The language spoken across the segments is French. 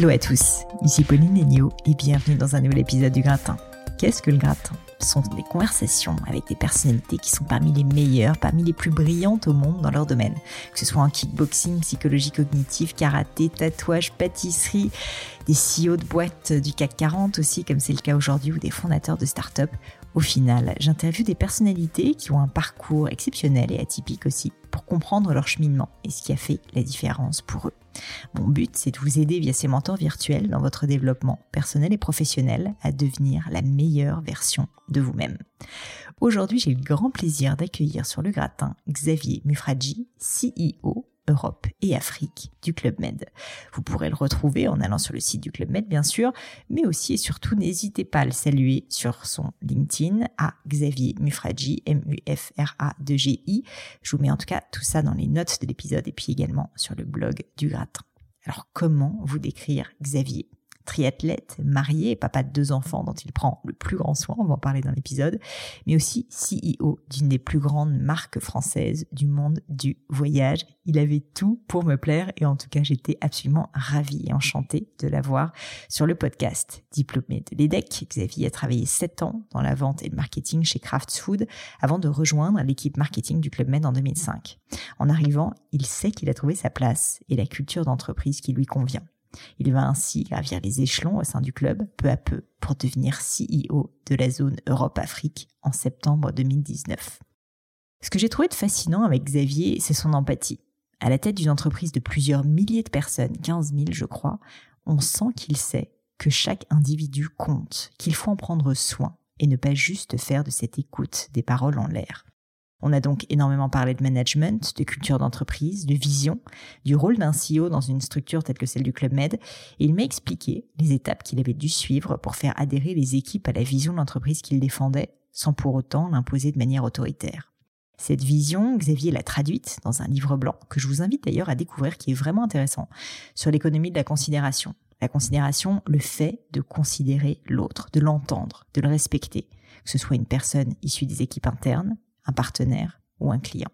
Hello à tous, ici Pauline Legno et bienvenue dans un nouvel épisode du Gratin. Qu'est-ce que le Gratin? Ce sont des conversations avec des personnalités qui sont parmi les meilleures, parmi les plus brillantes au monde dans leur domaine. Que ce soit en kickboxing, psychologie cognitive, karaté, tatouage, pâtisserie, des CEO de boîtes du CAC 40 aussi, comme c'est le cas aujourd'hui, ou des fondateurs de start-up au final, j'interviewe des personnalités qui ont un parcours exceptionnel et atypique aussi pour comprendre leur cheminement et ce qui a fait la différence pour eux. Mon but, c'est de vous aider via ces mentors virtuels dans votre développement personnel et professionnel à devenir la meilleure version de vous-même. Aujourd'hui, j'ai le grand plaisir d'accueillir sur le gratin Xavier Mufradji, CEO Europe et Afrique du Club Med. Vous pourrez le retrouver en allant sur le site du Club Med, bien sûr, mais aussi et surtout, n'hésitez pas à le saluer sur son LinkedIn à Xavier Mufradji, M-U-F-R-A-2-G-I. Je vous mets en tout cas tout ça dans les notes de l'épisode et puis également sur le blog du gratin. Alors, comment vous décrire Xavier? Triathlète, marié, papa de deux enfants dont il prend le plus grand soin, on va en parler dans l'épisode, mais aussi CEO d'une des plus grandes marques françaises du monde du voyage. Il avait tout pour me plaire et en tout cas j'étais absolument ravie et enchantée de l'avoir sur le podcast. Diplômé de l'EDEC, Xavier a travaillé sept ans dans la vente et le marketing chez Kraft Food avant de rejoindre l'équipe marketing du Club Med en 2005. En arrivant, il sait qu'il a trouvé sa place et la culture d'entreprise qui lui convient. Il va ainsi gravir les échelons au sein du club peu à peu pour devenir CEO de la zone Europe-Afrique en septembre 2019. Ce que j'ai trouvé de fascinant avec Xavier, c'est son empathie. À la tête d'une entreprise de plusieurs milliers de personnes, 15 000 je crois, on sent qu'il sait que chaque individu compte, qu'il faut en prendre soin et ne pas juste faire de cette écoute des paroles en l'air. On a donc énormément parlé de management, de culture d'entreprise, de vision, du rôle d'un CEO dans une structure telle que celle du Club Med, et il m'a expliqué les étapes qu'il avait dû suivre pour faire adhérer les équipes à la vision de l'entreprise qu'il défendait, sans pour autant l'imposer de manière autoritaire. Cette vision, Xavier l'a traduite dans un livre blanc que je vous invite d'ailleurs à découvrir qui est vraiment intéressant sur l'économie de la considération. La considération, le fait de considérer l'autre, de l'entendre, de le respecter, que ce soit une personne issue des équipes internes, un partenaire ou un client.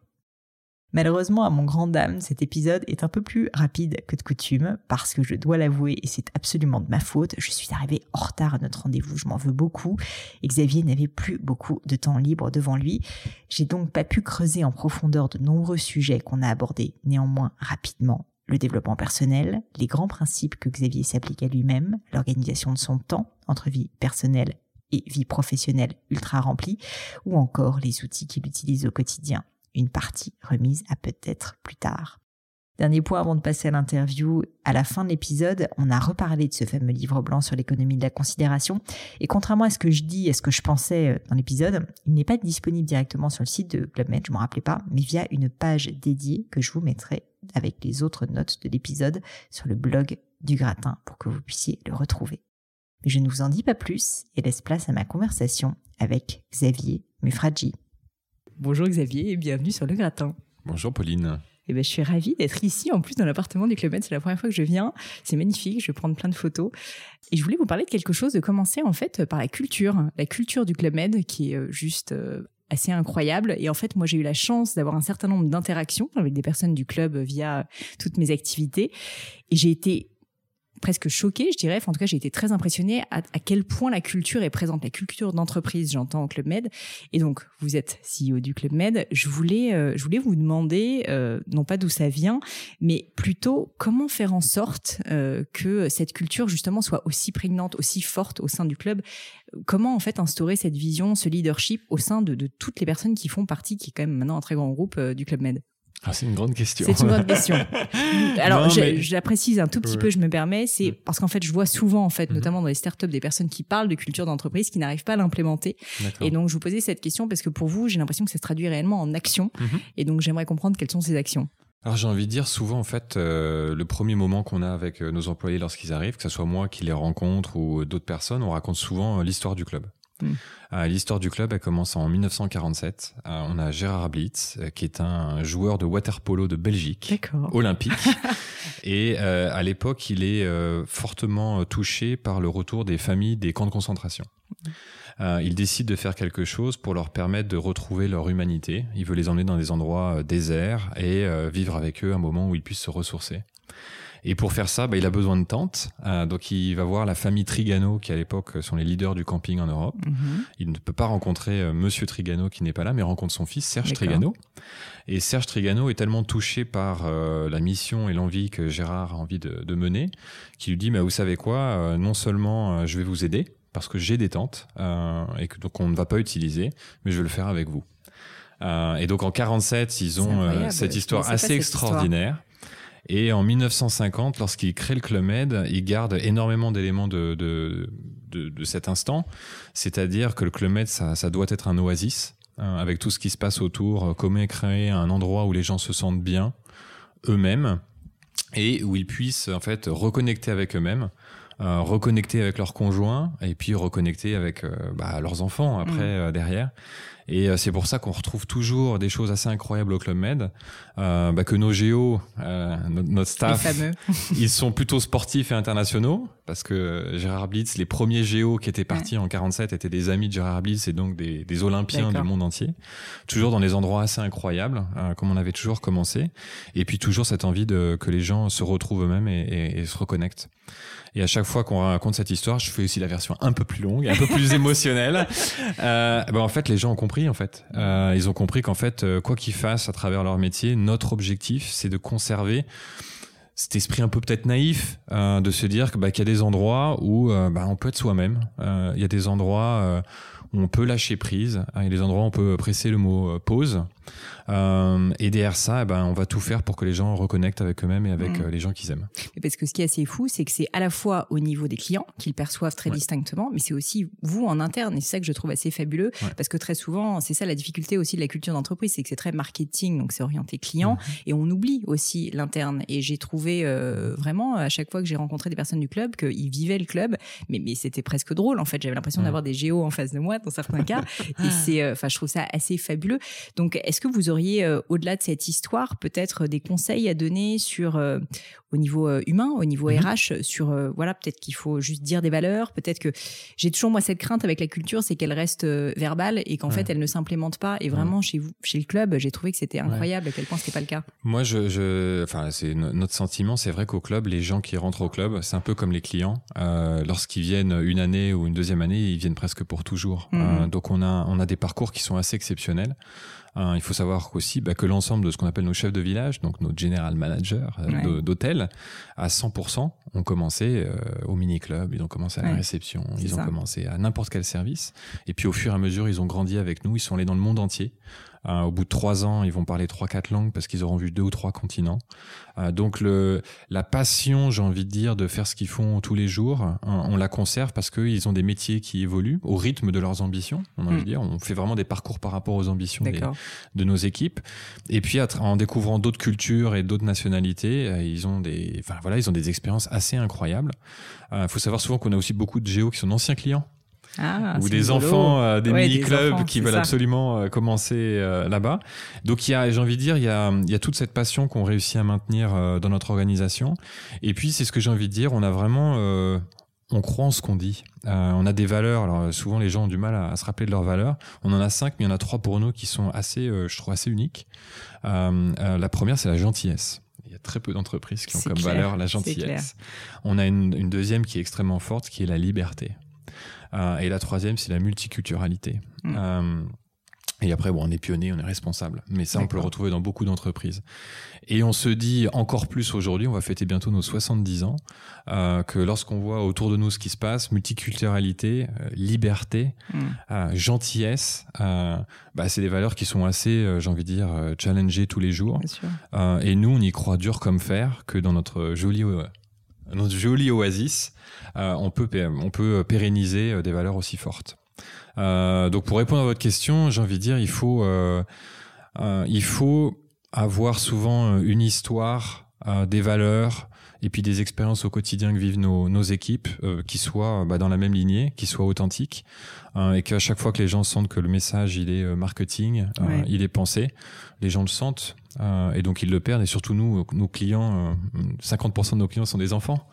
Malheureusement, à mon grand dame, cet épisode est un peu plus rapide que de coutume parce que je dois l'avouer et c'est absolument de ma faute, je suis arrivée en retard à notre rendez-vous, je m'en veux beaucoup et Xavier n'avait plus beaucoup de temps libre devant lui. J'ai donc pas pu creuser en profondeur de nombreux sujets qu'on a abordés néanmoins rapidement. Le développement personnel, les grands principes que Xavier s'applique à lui-même, l'organisation de son temps entre vie personnelle et vie professionnelle ultra remplie, ou encore les outils qu'il utilise au quotidien. Une partie remise à peut-être plus tard. Dernier point avant de passer à l'interview, à la fin de l'épisode, on a reparlé de ce fameux livre blanc sur l'économie de la considération. Et contrairement à ce que je dis et ce que je pensais euh, dans l'épisode, il n'est pas disponible directement sur le site de Club Med, je m'en rappelais pas, mais via une page dédiée que je vous mettrai avec les autres notes de l'épisode sur le blog du gratin pour que vous puissiez le retrouver. Mais je ne vous en dis pas plus et laisse place à ma conversation avec Xavier Mufradji. Bonjour Xavier et bienvenue sur le gratin. Bonjour Pauline. Eh ben, je suis ravie d'être ici, en plus dans l'appartement du Club Med. C'est la première fois que je viens. C'est magnifique. Je vais prendre plein de photos. Et je voulais vous parler de quelque chose, de commencer en fait par la culture, la culture du Club Med, qui est euh, juste euh, assez incroyable. Et en fait, moi, j'ai eu la chance d'avoir un certain nombre d'interactions avec des personnes du club via toutes mes activités. Et j'ai été presque choquée, je dirais. en tout cas, j'ai été très impressionnée à, quel point la culture est présente, la culture d'entreprise, j'entends au Club Med. Et donc, vous êtes CEO du Club Med. Je voulais, euh, je voulais vous demander, euh, non pas d'où ça vient, mais plutôt comment faire en sorte euh, que cette culture justement soit aussi prégnante, aussi forte au sein du club. Comment en fait instaurer cette vision, ce leadership au sein de, de toutes les personnes qui font partie, qui est quand même maintenant un très grand groupe du Club Med? Ah, c'est une grande question. C'est une grande question. Alors, je, la précise un tout petit peu, je me permets, c'est parce qu'en fait, je vois souvent, en fait, mhm. notamment dans les startups, des personnes qui parlent de culture d'entreprise qui n'arrivent pas à l'implémenter. Et donc, je vous posais cette question parce que pour vous, j'ai l'impression que ça se traduit réellement en action. Mhm. Et donc, j'aimerais comprendre quelles sont ces actions. Alors j'ai envie de dire souvent en fait euh, le premier moment qu'on a avec euh, nos employés lorsqu'ils arrivent, que ce soit moi qui les rencontre ou d'autres personnes, on raconte souvent euh, l'histoire du club. Hmm. Euh, l'histoire du club, elle commence en 1947. Euh, on a Gérard Blitz, euh, qui est un joueur de water polo de Belgique, olympique. et à l'époque, il est fortement touché par le retour des familles des camps de concentration. il décide de faire quelque chose pour leur permettre de retrouver leur humanité. Il veut les emmener dans des endroits déserts et vivre avec eux un moment où ils puissent se ressourcer. Et pour faire ça, bah, il a besoin de tentes. Euh, donc il va voir la famille Trigano, qui à l'époque sont les leaders du camping en Europe. Mhm. Il ne peut pas rencontrer euh, Monsieur Trigano qui n'est pas là, mais rencontre son fils Serge Trigano. Et Serge Trigano est tellement touché par euh, la mission et l'envie que Gérard a envie de, de mener, qu'il lui dit "Mais vous savez quoi Non seulement je vais vous aider parce que j'ai des tentes et que donc on ne va pas utiliser, mais je vais le faire avec vous." et donc en 47, ils ont cette histoire assez extraordinaire. Et en 1950, lorsqu'il crée le Club Med, il garde énormément d'éléments de, de, de, de, cet instant. C'est-à-dire que le Club Med, ça, ça doit être un oasis, hein, avec tout ce qui se passe autour, comment créer un endroit où les gens se sentent bien, eux-mêmes, et où ils puissent en fait reconnecter avec eux-mêmes. Euh, reconnecter avec leurs conjoints et puis reconnecter avec euh, bah, leurs enfants après mmh. euh, derrière et euh, c'est pour ça qu'on retrouve toujours des choses assez incroyables au Club Med, euh, bah, que nos géos, euh, notre, staff, ils sont plutôt sportifs et internationaux, parce que Gérard Blitz, les premiers géos qui étaient partis en 47 étaient des amis de Gérard Blitz et donc des, des Olympiens du monde entier, toujours dans des endroits assez incroyables, euh, comme on avait toujours commencé, et puis toujours cette envie de que les gens se retrouvent eux-mêmes et, et, et se reconnectent. Et à chaque fois qu'on raconte cette histoire, je fais aussi la version un peu plus longue, un peu plus émotionnelle. Euh, ben en fait, les gens ont compris. En fait, euh, ils ont compris qu'en fait, euh, quoi qu'ils fassent à travers leur métier, notre objectif, c'est de conserver cet esprit un peu peut-être naïf euh, de se dire que bah, qu'il y a des endroits où euh, bah, on peut être soi-même. Euh, il y a des endroits où on peut lâcher prise. Il y a des endroits où on peut presser le mot pause. Euh, et derrière ça, eh ben, on va tout faire pour que les gens reconnectent avec eux-mêmes et avec mm. euh, les gens qu'ils aiment. Parce que ce qui est assez fou, c'est que c'est à la fois au niveau des clients qu'ils perçoivent très distinctement, mais c'est aussi vous en interne. Et c'est ça que je trouve assez fabuleux, parce que très souvent, c'est ça la difficulté aussi de la culture d'entreprise, c'est que c'est très marketing, donc c'est orienté client, mm-hmm. et on oublie aussi l'interne. Et j'ai trouvé euh, vraiment à chaque fois que j'ai rencontré des personnes du club qu'ils vivaient le club, mais mais c'était presque drôle en fait. J'avais l'impression mm. d'avoir des géos en face de moi dans certains cas, et c'est, enfin, je trouve ça assez fabuleux. Donc, est-ce que vous auriez, euh, au-delà de cette histoire, peut-être des conseils à donner sur, euh, au niveau euh, humain, au niveau RH, mhm. sur, voilà, peut-être qu'il faut juste dire des valeurs, peut-être que j'ai toujours, moi, cette crainte avec la culture, c'est qu'elle reste verbale et qu'en fait, elle ne s'implémente pas. Et vraiment, chez vous, chez le club, j'ai trouvé que c'était incroyable à quel point c'était pas le cas. Moi, je, je enfin, c'est notre sentiment, c'est vrai qu'au club, les gens qui rentrent au club, c'est un peu comme les clients. Lorsqu'ils viennent une année ou une deuxième année, ils viennent presque pour toujours. Mhm. donc, on a, on a des parcours qui sont assez exceptionnels. Hein, il faut savoir aussi bah, que l'ensemble de ce qu'on appelle nos chefs de village, donc nos general managers euh, d'hôtel, à 100% ont commencé euh, au mini-club, ils ont commencé à la réception, ils ont commencé à n'importe quel service. Et puis au fur et à mesure, ils ont grandi avec nous, ils sont allés dans le monde entier. Euh, au bout de trois ans, ils vont parler trois, quatre langues parce qu'ils auront vu deux ou trois continents. Euh, donc le, la passion, j'ai envie de dire, de faire ce qu'ils font tous les jours, hein, on la conserve parce qu'ils ont des métiers qui évoluent au rythme de leurs ambitions. On a envie de mm. dire, on fait vraiment des parcours par rapport aux ambitions de nos équipes. Et puis en découvrant d'autres cultures et d'autres nationalités, euh, ils ont des, enfin voilà, ils ont des expériences assez incroyables. Il faut savoir souvent qu'on a aussi beaucoup de géos qui sont d'anciens clients. Ah, ou des enfants, euh, des mini-clubs qui veulent absolument euh, commencer euh, là-bas. Donc il y a, j'ai envie de dire, il y a, il y a toute cette passion qu'on réussit à maintenir dans notre organisation. Et puis c'est ce que j'ai envie de dire, on a vraiment, on croit en ce qu'on dit. on a des valeurs. Alors souvent les gens ont du mal à, se rappeler de leurs valeurs. On en a cinq, mais il y en a trois pour nous qui sont assez, je trouve assez uniques. la première c'est la gentillesse. Il y a très peu d'entreprises qui ont comme valeur la gentillesse. On a une, une, deuxième qui est extrêmement forte, qui est la liberté. Euh, et la troisième, c'est la multiculturalité. Mm. Euh, et après, bon, on est pionnier, on est responsable. Mais ça, on peut le retrouver dans beaucoup d'entreprises. Et on se dit encore plus aujourd'hui, on va fêter bientôt nos 70 ans, euh, que lorsqu'on voit autour de nous ce qui se passe, multiculturalité, euh, liberté, mm. euh, gentillesse, bah, c'est des valeurs qui sont assez, j'ai envie de dire, challengées tous les jours. et nous, on y croit dur comme fer que dans notre joli notre joli oasis, euh, on, peut, on peut pérenniser euh, des valeurs aussi fortes. Euh, donc pour répondre à votre question, j'ai envie de dire, il faut, il faut avoir souvent une histoire, des valeurs, et puis des expériences au quotidien que vivent nos, nos équipes qui soient bah, dans la même lignée, qui soient authentiques, et qu'à chaque fois que les gens sentent que le message il est marketing, il est pensé, les gens le sentent. Euh, et donc ils le perdent. Et surtout nous, nos clients, 50% de nos clients sont des enfants.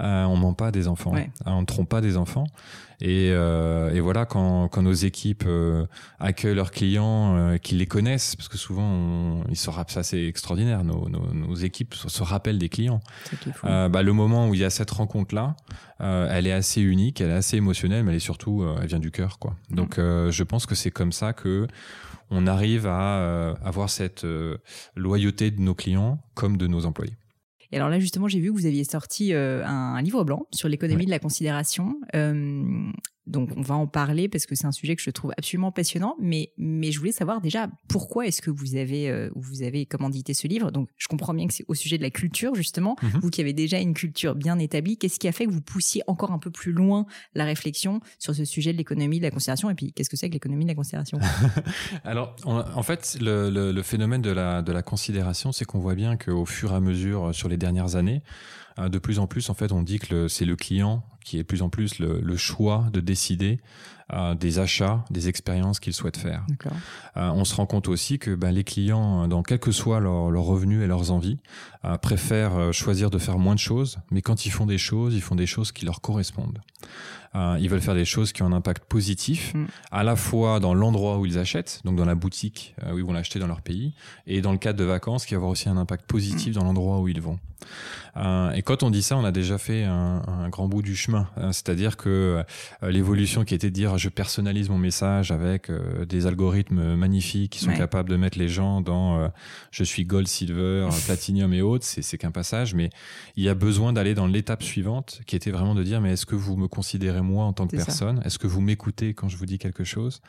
Euh, on ment pas des enfants, on ne trompe pas des enfants. Et, et voilà, quand, quand, nos équipes accueillent leurs clients, qu'ils les connaissent, parce que souvent on, ils se ça c'est extraordinaire. Nos, nos, nos, équipes se rappellent des clients. bah, le moment où il y a cette rencontre là, elle est assez unique, elle est assez émotionnelle, mais elle est surtout, elle vient du cœur, quoi. Donc je pense que c'est comme ça que on arrive à euh, avoir cette euh, loyauté de nos clients comme de nos employés. Et alors là, justement, j'ai vu que vous aviez sorti euh, un, livre blanc sur l'économie de la considération. Donc on va en parler parce que c'est un sujet que je trouve absolument passionnant. Mais, mais je voulais savoir déjà pourquoi est-ce que vous avez, euh, vous avez commandité ce livre. Donc je comprends bien que c'est au sujet de la culture justement. Mhm. Vous qui avez déjà une culture bien établie, qu'est-ce qui a fait que vous poussiez encore un peu plus loin la réflexion sur ce sujet de l'économie de la considération Et puis qu'est-ce que c'est que l'économie de la considération Alors en fait, le, le, phénomène de la, de la considération, c'est qu'on voit bien qu'au fur et à mesure sur les dernières années, euh, de plus en plus, en fait, on dit que c'est le client qui est plus en plus le, choix de décider euh, des achats, des expériences qu'il souhaite faire. Euh, on se rend compte aussi que ben, les clients, dans quel que soit leurs leur revenus et leurs envies, préfèrent choisir de faire moins de choses, mais quand ils font des choses, ils font des choses qui leur correspondent. ils veulent faire des choses qui ont un impact positif, mm. à la fois dans l'endroit où ils achètent, donc dans la boutique où ils vont l'acheter dans leur pays, et dans le cadre de vacances, qui va avoir aussi un impact positif mm. dans l'endroit où ils vont. Euh, et quand on dit ça, on a déjà fait un, un grand bout du chemin. Hein. C'est-à-dire que euh, l'évolution qui était de dire je personnalise mon message avec euh, des algorithmes magnifiques qui sont capables de mettre les gens dans je suis gold, silver, platinum et autres, c'est qu'un passage. Mais il y a besoin d'aller dans l'étape suivante qui était vraiment de dire mais est-ce que vous me considérez moi en tant que personne? Est-ce que vous m'écoutez quand je vous dis quelque chose?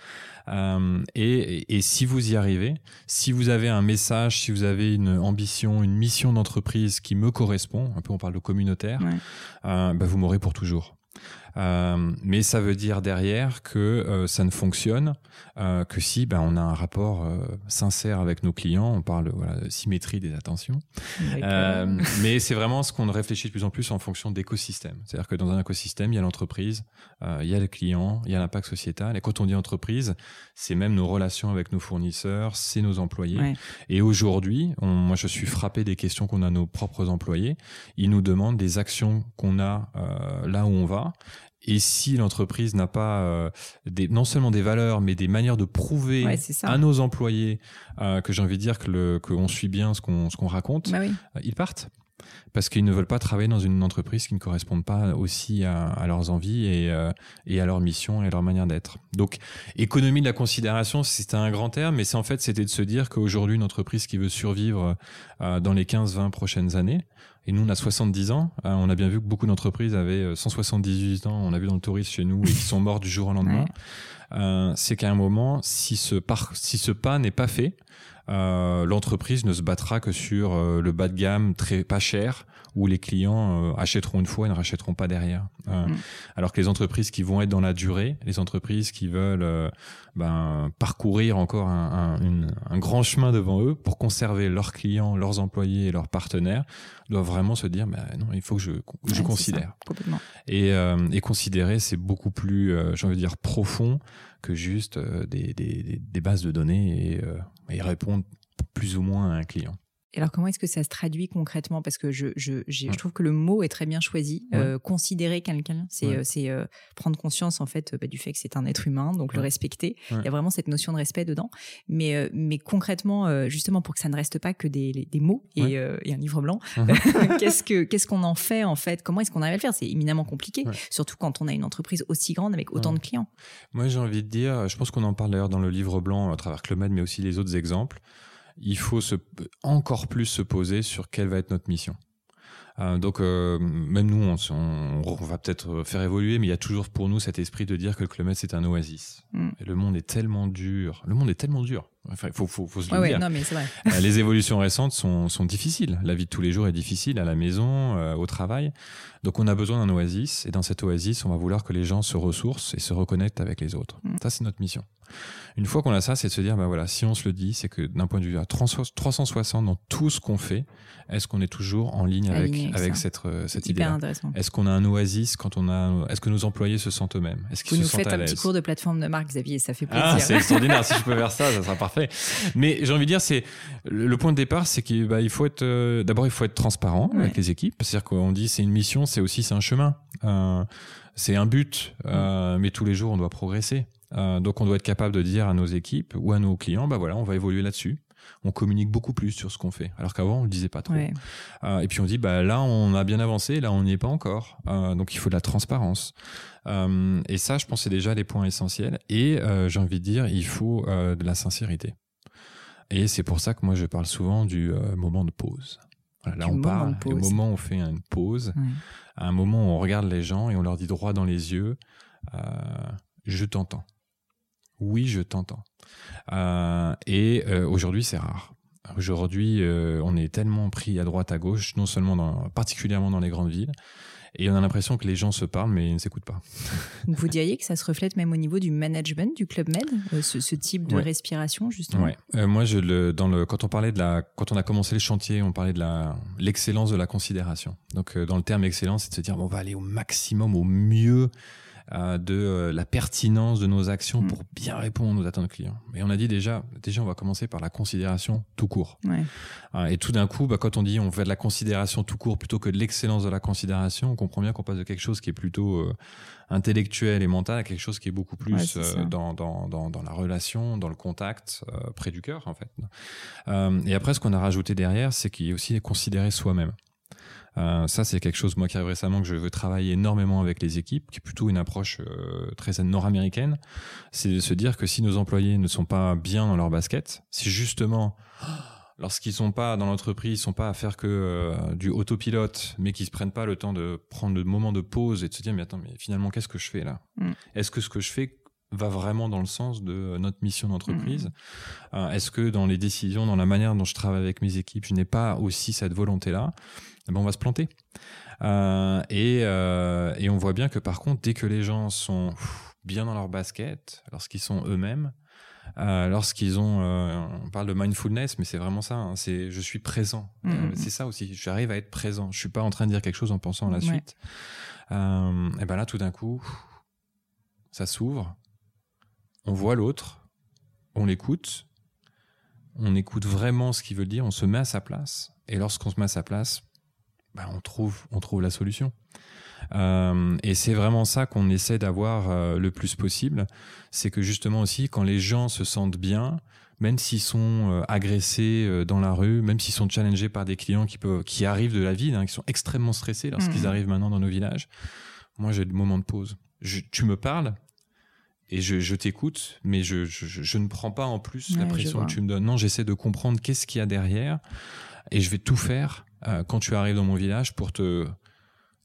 Et, et si vous y arrivez, si vous avez un message, si vous avez une ambition, une mission d'entreprise qui me correspond, un peu on parle de communautaire, euh, bah, vous m'aurez pour toujours. Euh, mais ça veut dire derrière que euh, ça ne fonctionne euh, que si ben, on a un rapport euh, sincère avec nos clients. On parle voilà, de symétrie des attentions. mais c'est vraiment ce qu'on réfléchit de plus en plus en fonction d'écosystème. C'est-à-dire que dans un écosystème, il y a l'entreprise, il y a le client, il y a l'impact sociétal. Et quand on dit entreprise, c'est même nos relations avec nos fournisseurs, c'est nos employés. Et aujourd'hui, moi je suis frappé des questions qu'on a nos propres employés. Ils nous demandent des actions qu'on a là où on va et si l'entreprise n'a pas euh, des, non seulement des valeurs, mais des manières de prouver à nos employés euh, que j'ai envie de dire que qu'on suit bien ce qu'on ce qu'on raconte, bah euh, ils partent. Parce qu'ils ne veulent pas travailler dans une entreprise qui ne correspond pas aussi à, leurs envies et, et, à leur mission et à leur manière d'être. Donc, économie de la considération, c'est un grand terme, mais c'est en fait, c'était de se dire qu'aujourd'hui, une entreprise qui veut survivre dans les 15-20 prochaines années, et nous, on a 70 ans. Euh, on a bien vu que beaucoup d'entreprises avaient 178 euh, ans. On a vu dans le tourisme chez nous et qui sont morts du jour au lendemain. Euh, c'est qu'à un moment, si ce, si ce pas n'est pas fait, euh, l'entreprise ne se battra que sur euh, le bas de gamme très pas cher où les clients euh, achèteront une fois et ne rachèteront pas derrière. Mm. Alors que les entreprises qui vont être dans la durée, les entreprises qui veulent ben, parcourir encore un, un, grand chemin devant eux pour conserver leurs clients, leurs employés et leurs partenaires, doivent vraiment se dire ben non, il faut que je, je considère. et, et considérer, c'est beaucoup plus, j'ai envie de dire, profond que juste des, des, des, bases de données et et répondre plus ou moins à un client. Alors, comment est-ce que ça se traduit concrètement? Parce que je, je, je, trouve que le mot est très bien choisi. Euh, considérer quelqu'un, c'est euh, euh, prendre conscience en fait bah, du fait que c'est un être humain, donc le respecter. Il y a vraiment cette notion de respect dedans. Mais, mais concrètement, justement, pour que ça ne reste pas que des, des mots et, et, un livre blanc, qu'est-ce que qu'est-ce qu'on en fait en fait? Comment est-ce qu'on arrive à le faire? C'est éminemment compliqué, surtout quand on a une entreprise aussi grande avec autant de clients. Moi, j'ai envie de dire, je pense qu'on en parle d'ailleurs dans le livre blanc à travers Clomède, mais aussi les autres exemples il faut se, encore plus se poser sur quelle va être notre mission. Euh, donc euh, même nous, on, on, va peut-être faire évoluer, mais il y a toujours pour nous cet esprit de dire que le kilomètre c'est un oasis. Mm. Et le monde est tellement dur. Le monde est tellement dur. Enfin, il faut, faut, faut, se le dire. non, mais vrai. Euh, les évolutions récentes sont, sont, difficiles. La vie de tous les jours est difficile, à la maison, euh, au travail. Donc on a besoin d'un oasis. Et dans cet oasis, on va vouloir que les gens se ressourcent et se reconnectent avec les autres. Mm. Ça, c'est notre mission. Une fois qu'on a ça, c'est de se dire, bah voilà, si on se le dit, c'est que d'un point de vue à 360 dans tout ce qu'on fait, est-ce qu'on est toujours en ligne avec, avec, cette, euh, cette idée Est-ce qu'on a un oasis quand on a, est-ce que nos employés se sentent eux-mêmes? Est-ce qu'ils se sentent à nous faites un petit cours de plateforme de marque, Xavier, ça fait ah, plaisir. Ah, c'est extraordinaire. si je peux faire ça, ça sera parfait parfait. Mais j'ai envie de dire, c'est le point de départ, c'est qu'il bah, il faut être euh, d'abord il faut être transparent avec les équipes. C'est-à-dire qu'on dit c'est une mission, c'est aussi c'est un chemin, euh, c'est un but, euh, mais tous les jours on doit progresser. Donc on doit être capable de dire à nos équipes ou à nos clients, bah voilà, on va évoluer là-dessus on communique beaucoup plus sur ce qu'on fait. Alors qu'avant, on le disait pas trop. Euh, et puis on dit, bah là, on a bien avancé, là, on n'y est pas encore. Euh, donc il faut de la transparence. Euh, et ça, je pense, c'est déjà les points essentiels. Et j'ai envie de dire, il faut de la sincérité. Et c'est pour ça que moi, je parle souvent du moment de pause. là, on parle, au moment où on fait une pause, à un moment où on regarde les gens et on leur dit droit dans les yeux, je t'entends. Oui, je t'entends. Euh, et euh, aujourd'hui, c'est rare. Aujourd'hui, euh, on est tellement pris à droite, à gauche, non seulement dans, particulièrement dans les grandes villes, et on a l'impression que les gens se parlent, mais ils ne s'écoutent pas. Vous diriez que ça se reflète même au niveau du management du Club Med, ce, type de respiration, justement ouais. Moi, je le, dans le, quand on parlait de la, quand on a commencé les chantiers, on parlait de l'excellence de la considération. Donc, dans le terme excellence, c'est de se dire, on va aller au maximum, au mieux de euh, la pertinence de nos actions mm. pour bien répondre aux attentes clients. Et on a dit déjà, déjà on va commencer par la considération tout court. Euh, et tout d'un coup, bah, quand on dit on fait de la considération tout court plutôt que de l'excellence de la considération, on comprend bien qu'on passe de quelque chose qui est plutôt intellectuel et mental à quelque chose qui est beaucoup plus dans, dans, dans, dans, la relation, dans le contact, près du cœur en fait. et après, ce qu'on a rajouté derrière, c'est qu'il y a aussi considérer soi-même. Euh, ça, c'est quelque chose, moi, qui arrive récemment, que je veux travailler énormément avec les équipes, qui est plutôt une approche euh, très nord-américaine. C'est de se dire que si nos employés ne sont pas bien dans leur basket, si justement, lorsqu'ils sont pas dans l'entreprise, ils sont pas à faire que euh, du autopilote, mais qu'ils se prennent pas le temps de prendre le moment de pause et de se dire, mais attends, mais finalement, qu'est-ce que je fais là? Mm. Est-ce que ce que je fais va vraiment dans le sens de notre mission d'entreprise mm. Est-ce que dans les décisions, dans la manière dont je travaille avec mes équipes, je n'ai pas aussi cette volonté-là? Eh ben, on va se planter. Euh, et, euh, et, on voit bien que par contre, dès que les gens sont bien dans leur basket, lorsqu'ils sont eux-mêmes, euh, lorsqu'ils ont, on parle de mindfulness, mais c'est vraiment ça. Hein, c'est je suis présent. Mm-hmm. c'est ça aussi. J'arrive à être présent. Je suis pas en train de dire quelque chose en pensant à la suite. et ben là, tout d'un coup, ça s'ouvre. On voit l'autre, on l'écoute, on écoute vraiment ce qu'il veut dire, on se met à sa place. Et lorsqu'on se met à sa place, bah, on, trouve, on trouve la solution. Euh, et c'est vraiment ça qu'on essaie d'avoir euh, le plus possible. C'est que justement aussi, quand les gens se sentent bien, même s'ils sont euh, agressés dans la rue, même s'ils sont challengés par des clients qui, peuvent, qui arrivent de la ville, hein, qui sont extrêmement stressés lorsqu'ils mmh. arrivent maintenant dans nos villages, moi j'ai le moment de pause. tu me parles et je, t'écoute, mais je, je, ne prends pas en plus la pression que tu me donnes. Non, j'essaie de comprendre qu'est-ce qu'il y a derrière et je vais tout faire euh, quand tu arrives dans mon village pour te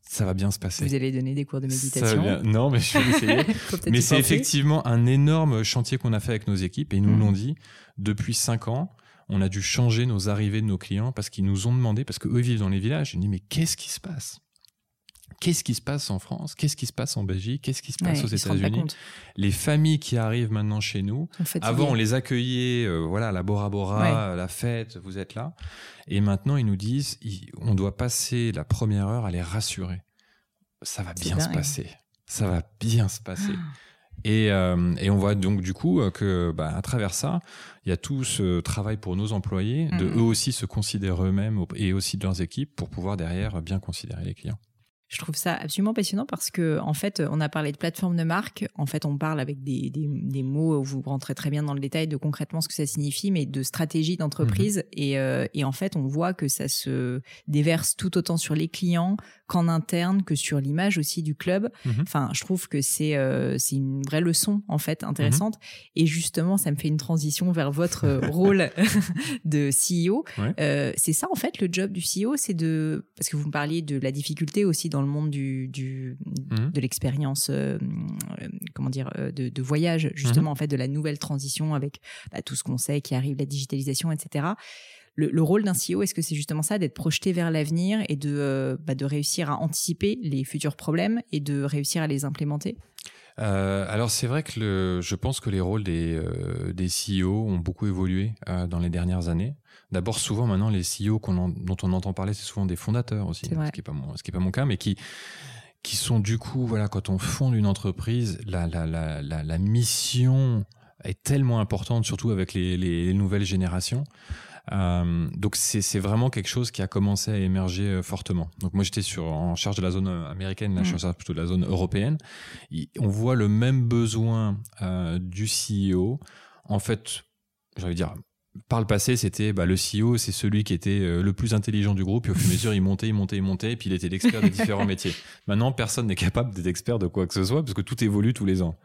ça va bien se passer. Vous allez donner des cours de méditation Non, mais je vais essayer. mais c'est effectivement un énorme chantier qu'on a fait avec nos équipes et ils nous mmh. l'ont dit. Depuis cinq ans, on a dû changer nos arrivées de nos clients parce qu'ils nous ont demandé, parce qu'eux vivent dans les villages, ils nous dit mais qu'est-ce qui se passe? Qu'est-ce qui se passe en France, qu'est-ce qui se passe en Belgique, qu'est-ce qui se passe aux États-Unis? Les familles qui arrivent maintenant chez nous, avant on les accueillait, euh, voilà, la Bora Bora, la fête, vous êtes là. Et maintenant ils nous disent, on doit passer la première heure à les rassurer. Ça va bien se passer. Ça va bien se passer. Ah. Et, euh, et, on voit donc du coup euh, que bah, à travers ça, il y a tout ce travail pour nos employés de mm. eux aussi se considérer eux-mêmes et aussi de leurs équipes pour pouvoir derrière bien considérer les clients. Je trouve ça absolument passionnant parce que, en fait, on a parlé de plateforme de marque. En fait, on parle avec des, des, des, mots où vous rentrez très bien dans le détail de concrètement ce que ça signifie, mais de stratégie d'entreprise. Mhm. Et, euh, et, en fait, on voit que ça se déverse tout autant sur les clients qu'en interne, que sur l'image aussi du club. Mhm. Enfin, je trouve que c'est euh, c'est une vraie leçon, en fait, intéressante. Mhm. Et justement, ça me fait une transition vers votre rôle de CEO. Euh, c'est ça, en fait, le job du CEO, c'est de... Parce que vous me parliez de la difficulté aussi dans dans le monde du, du mmh. de l'expérience, euh, euh, comment dire, euh, de, de voyage, justement, mmh. en fait, de la nouvelle transition avec bah, tout ce qu'on sait qui arrive, la digitalisation, etc. Le, rôle d'un CEO, est-ce que c'est justement ça, d'être projeté vers l'avenir et de, bah, de réussir à anticiper les futurs problèmes et de réussir à les implémenter? Alors c'est vrai que le, je pense que les rôles des, des CEO ont beaucoup évolué dans les dernières années. D'abord, souvent maintenant, les CEO dont on entend parler, c'est souvent des fondateurs aussi, ce qui n'est pas, mon, pas mon cas, mais qui, qui sont du coup, voilà, quand on fonde une entreprise, la, la, la, la, mission est tellement importante, surtout avec les, nouvelles générations. Euh, donc c'est vraiment quelque chose qui a commencé à émerger euh, fortement. Donc moi j'étais sur en charge de la zone américaine, là je suis plutôt de la zone européenne. on voit le même besoin du CEO. En fait, j'allais dire par le passé, c'était bah, le CEO, c'est celui qui était euh, le plus intelligent du groupe. Et au fur et à mesure, il montait, il montait, il montait. Et puis il était l'expert des différents métiers. Maintenant, personne n'est capable d'être expert de quoi que ce soit parce que tout évolue tous les ans.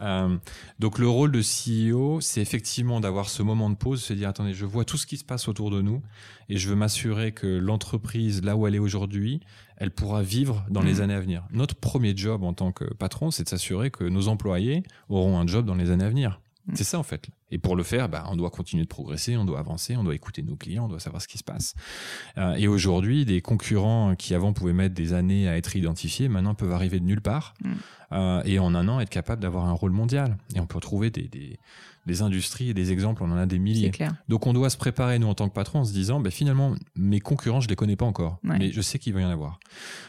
Euh, donc le rôle de CEO, c'est effectivement d'avoir ce moment de pause, se dire attendez, je vois tout ce qui se passe autour de nous et je veux m'assurer que l'entreprise, là où elle est aujourd'hui, elle pourra vivre dans les mmh. années à venir. Notre premier job en tant que patron, c'est de s'assurer que nos employés auront un job dans les années à venir. C'est ça en fait. Et pour le faire, bah, on doit continuer de progresser, on doit avancer, on doit écouter nos clients, on doit savoir ce qui se passe. Euh, et aujourd'hui, des concurrents qui avant pouvaient mettre des années à être identifiés, maintenant peuvent arriver de nulle part mm. euh, et en un an être capables d'avoir un rôle mondial. Et on peut retrouver des, des, industries et des exemples, on en a des milliers. Donc on doit se préparer, nous, en tant que patron, en se disant, bah, finalement, mes concurrents, je les connais pas encore, mais je sais qu'il va y en avoir.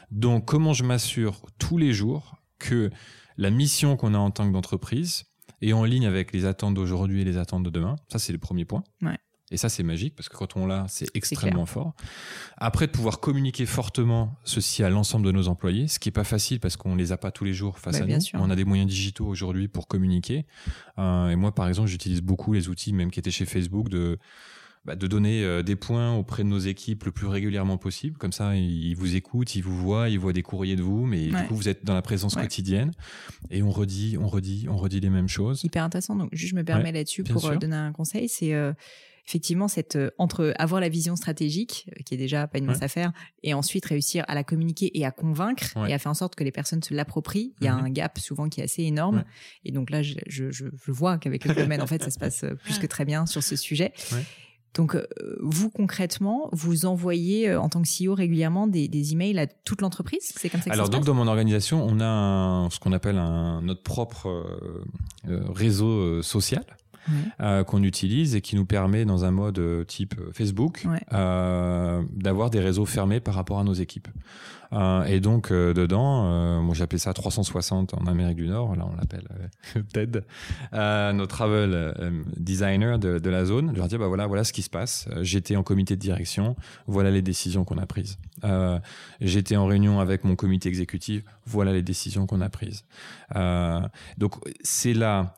Donc comment je m'assure tous les jours que la mission qu'on a en tant qu'entreprise, et en ligne avec les attentes d'aujourd'hui et les attentes de demain. Ça, c'est le premier point. Et ça, c'est magique parce que quand on l'a, c'est extrêmement fort. Après, de pouvoir communiquer fortement ceci à l'ensemble de nos employés, ce qui est pas facile parce qu'on les a pas tous les jours face bah, à nous. On a des moyens digitaux aujourd'hui pour communiquer. Euh, et moi, par exemple, j'utilise beaucoup les outils, même qui étaient chez Facebook, de bah, de donner euh, des points auprès de nos équipes le plus régulièrement possible. Comme ça, ils vous écoutent, ils vous voient, ils voient des courriers de vous, mais du coup, vous êtes dans la présence quotidienne. Et on redit, on redit, on redit les mêmes choses. Hyper intéressant. Donc, je me permets là-dessus pour euh, donner un conseil. C'est euh, effectivement cette entre avoir la vision stratégique qui est déjà pas une mince affaire et ensuite réussir à la communiquer et à convaincre et à faire en sorte que les personnes se l'approprient il y a mhm. un gap souvent qui est assez énorme et donc là je, je, je vois qu'avec le domaine en fait ça se passe plus que très bien sur ce sujet donc, euh, vous concrètement, vous envoyez euh, en tant que CEO régulièrement des, des emails à toute l'entreprise? C'est comme ça que Alors, donc, dans mon organisation, on a ce qu'on appelle un, notre propre euh, réseau social. Qu'on utilise et qui nous permet dans un mode type Facebook d'avoir des réseaux fermés par rapport à nos équipes. Euh, et donc euh, dedans, euh, moi j'appelais ça 360 en Amérique du Nord, là on l'appelle TED, nos travel designers de, de, la zone. Je leur dis bah voilà voilà ce qui se passe. J'étais en comité de direction, voilà les décisions qu'on a prises. J'étais en réunion avec mon comité exécutif, voilà les décisions qu'on a prises. donc c'est là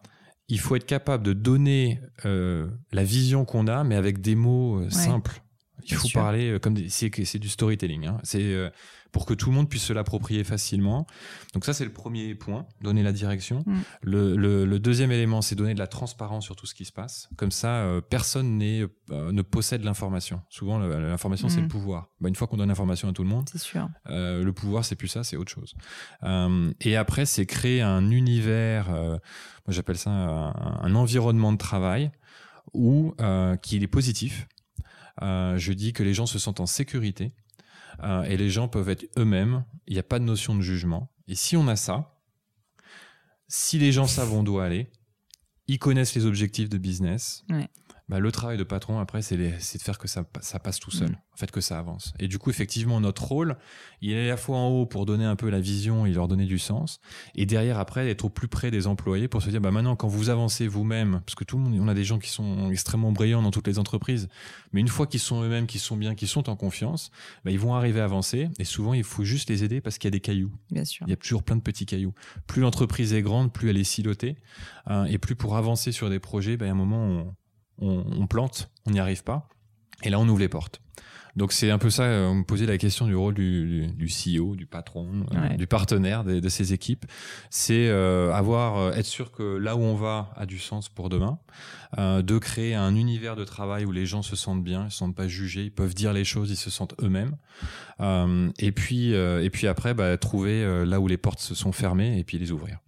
il faut être capable de donner la vision qu'on a, mais avec des mots simples. Il faut parler comme c'est du storytelling. Hein. C'est pour que tout le monde puisse se l'approprier facilement. Donc ça, c'est le premier point, donner la direction. Mm. Le, deuxième élément, c'est donner de la transparence sur tout ce qui se passe. Comme ça, euh, personne euh, ne possède l'information. Souvent, l'information, c'est le mm. pouvoir. Bah, une fois qu'on donne l'information à tout le monde, euh, le pouvoir, c'est plus ça, c'est autre chose. et après, c'est créer un univers, moi j'appelle ça un, un, environnement de travail où qui est positif. je dis que les gens se sentent en sécurité euh, et les gens peuvent être eux-mêmes. Il n'y a pas de notion de jugement. Et si on a ça, si les gens savent où on doit aller, ils connaissent les objectifs de business, bah, le travail de patron, après, c'est de faire que ça, ça passe tout seul, mm. en fait, que ça avance. Et du coup, effectivement, notre rôle, il est à la fois en haut pour donner un peu la vision et leur donner du sens, et derrière, après, être au plus près des employés pour se dire, bah, maintenant, quand vous avancez vous-même, parce que tout le monde, on a des gens qui sont extrêmement brillants dans toutes les entreprises, mais une fois qu'ils sont eux-mêmes, qu'ils sont bien, qu'ils sont en confiance, bah, ils vont arriver à avancer, et souvent, il faut juste les aider parce qu'il y a des cailloux. Bien sûr. Il y a toujours plein de petits cailloux. Plus l'entreprise est grande, plus elle est silotée, hein, et plus pour avancer sur des projets, bah, à un moment, on, on, plante, on n'y arrive pas. Et là, on ouvre les portes. Donc c'est un peu ça, euh, on me posait la question du rôle du, du, CEO, du patron, euh, du partenaire de, de, ces équipes. C'est euh, avoir, être sûr que là où on va a du sens pour demain, de créer un univers de travail où les gens se sentent bien, ils se sentent pas jugés, ils peuvent dire les choses, ils se sentent eux-mêmes. et puis et puis après, bah, trouver là où les portes se sont fermées et puis les ouvrir.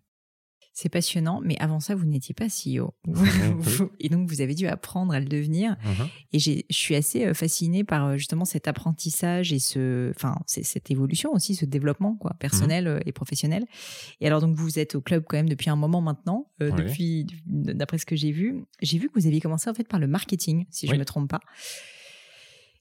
C'est passionnant, mais avant ça, vous n'étiez pas CEO. et donc, vous avez dû apprendre à le devenir. Uh-huh. Et je suis assez euh, fascinée par euh, justement cet apprentissage et ce, enfin, cette évolution aussi, ce développement quoi, personnel uh-huh. euh, et professionnel. Et alors, donc, vous êtes au club quand même depuis un moment maintenant, depuis, d'après ce que j'ai vu. J'ai vu que vous aviez commencé en fait par le marketing, si je ne me trompe pas.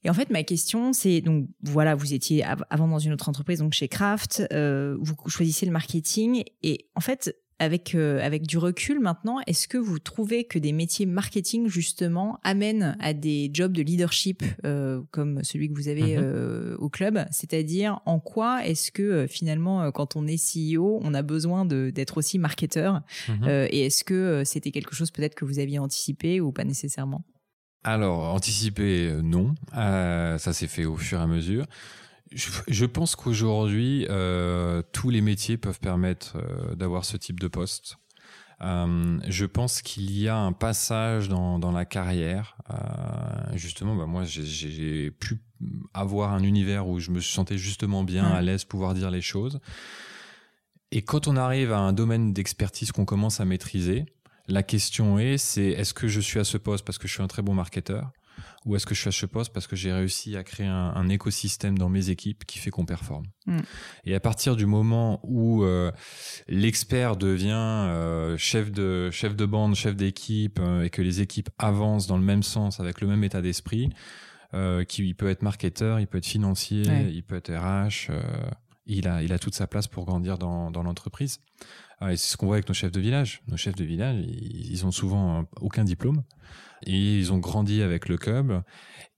Et en fait, ma question, c'est donc voilà, vous étiez avant dans une autre entreprise, donc chez Kraft, vous choisissez le marketing, et en fait, avec, euh, avec du recul maintenant, est-ce que vous trouvez que des métiers marketing, justement, amènent à des jobs de leadership euh, comme celui que vous avez mhm. euh, au club? C'est-à-dire, en quoi est-ce que finalement, quand on est CEO, on a besoin d'être aussi marketeur mhm. Et est-ce que c'était quelque chose peut-être que vous aviez anticipé ou pas nécessairement? Alors, anticiper, non. ça s'est fait au fur et à mesure. Je, pense qu'aujourd'hui, euh, tous les métiers peuvent permettre euh, d'avoir ce type de poste. Euh, je pense qu'il y a un passage dans, dans la carrière. justement, bah moi, j'ai pu avoir un univers où je me sentais justement bien, à l'aise, pouvoir dire les choses. Et quand on arrive à un domaine d'expertise qu'on commence à maîtriser, la question est, c'est est-ce que je suis à ce poste parce que je suis un très bon marketeur? Ou est-ce que je suis à ce poste parce que j'ai réussi à créer un, écosystème dans mes équipes qui fait qu'on performe mm. Et à partir du moment où euh, l'expert devient euh, chef de chef de bande, chef d'équipe euh, et que les équipes avancent dans le même sens avec le même état d'esprit, qui il peut être marketeur, il peut être financier, il peut être RH, il a il a toute sa place pour grandir dans, dans l'entreprise. Et c'est ce qu'on voit avec nos chefs de village. Nos chefs de village, ils, ont souvent aucun diplôme. Et ils ont grandi avec le club.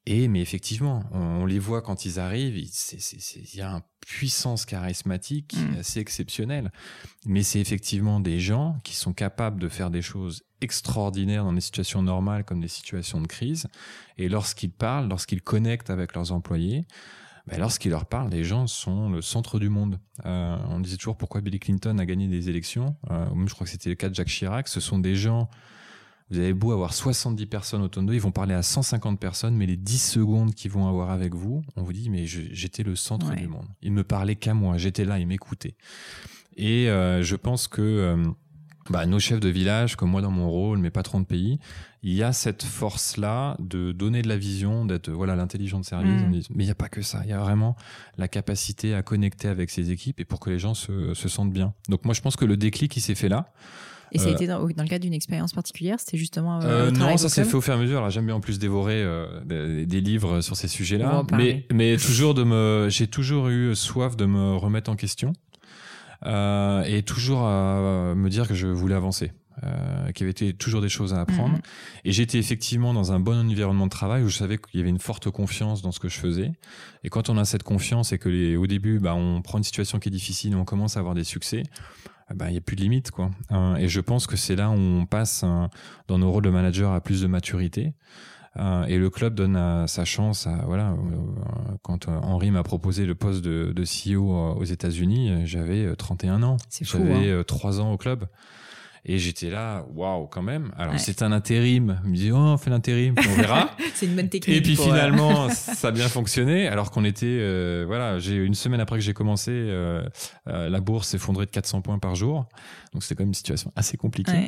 Et mais effectivement, on, les voit quand ils arrivent, il y a une puissance charismatique mm. assez exceptionnelle. Mais c'est effectivement des gens qui sont capables de faire des choses extraordinaires dans des situations normales comme des situations de crise. Et lorsqu'ils parlent, lorsqu'ils connectent avec leurs employés, ben lorsqu'ils leur parlent, les gens sont le centre du monde. Euh, on disait toujours pourquoi Billy Clinton a gagné des élections. Euh, je crois que c'était le cas de Jacques Chirac. Ce sont des gens vous avez beau avoir 70 personnes autour de ils vont parler à 150 personnes, mais les 10 secondes qu'ils vont avoir avec vous, on vous dit, mais j'étais le centre du monde. Ils me parlaient qu'à moi, j'étais là, ils m'écoutaient. Et euh, je pense que bah, nos chefs de village, comme moi dans mon rôle, mes patrons de pays, il y a cette force-là de donner de la vision, d'être voilà l'intelligence de service. Mm. mais il n'y a pas que ça. Il y a vraiment la capacité à connecter avec ses équipes et pour que les gens se, se sentent bien. Donc moi, je pense que le déclic, il s'est fait là. Et ça a euh, été dans, le cadre d'une expérience particulière C'était justement. Euh, euh, non, ça s'est fait au fur et à mesure. Alors j'aime bien en plus dévorer des, livres sur ces sujets-là. Mais, mais toujours de me. J'ai toujours eu soif de me remettre en question. Et toujours à me dire que je voulais avancer. Euh, qu'il y avait toujours des choses à apprendre. Mhm. Et j'étais effectivement dans un bon environnement de travail où je savais qu'il y avait une forte confiance dans ce que je faisais. Et quand on a cette confiance et que les, au début, bah, on prend une situation qui est difficile et on commence à avoir des succès, eh ben, il n'y a plus de limite. Quoi. Euh, et je pense que c'est là où on passe dans nos rôles de manager à plus de maturité. Euh, et le club donne sa chance à voilà quand Henri m'a proposé le poste de, de CEO aux États-Unis j'avais 31 ans j'avais hein. 3 ans au club et j'étais là, waouh, quand même. Alors, c'est un intérim. Je me disais, oh, on fait l'intérim, on verra. c'est une bonne technique. Et puis euh, finalement, ça a bien fonctionné. Alors qu'on était, euh, voilà, j'ai une semaine après que j'ai commencé, euh, la bourse s'effondrait de 400 points par jour. Donc c'était quand même une situation assez compliquée.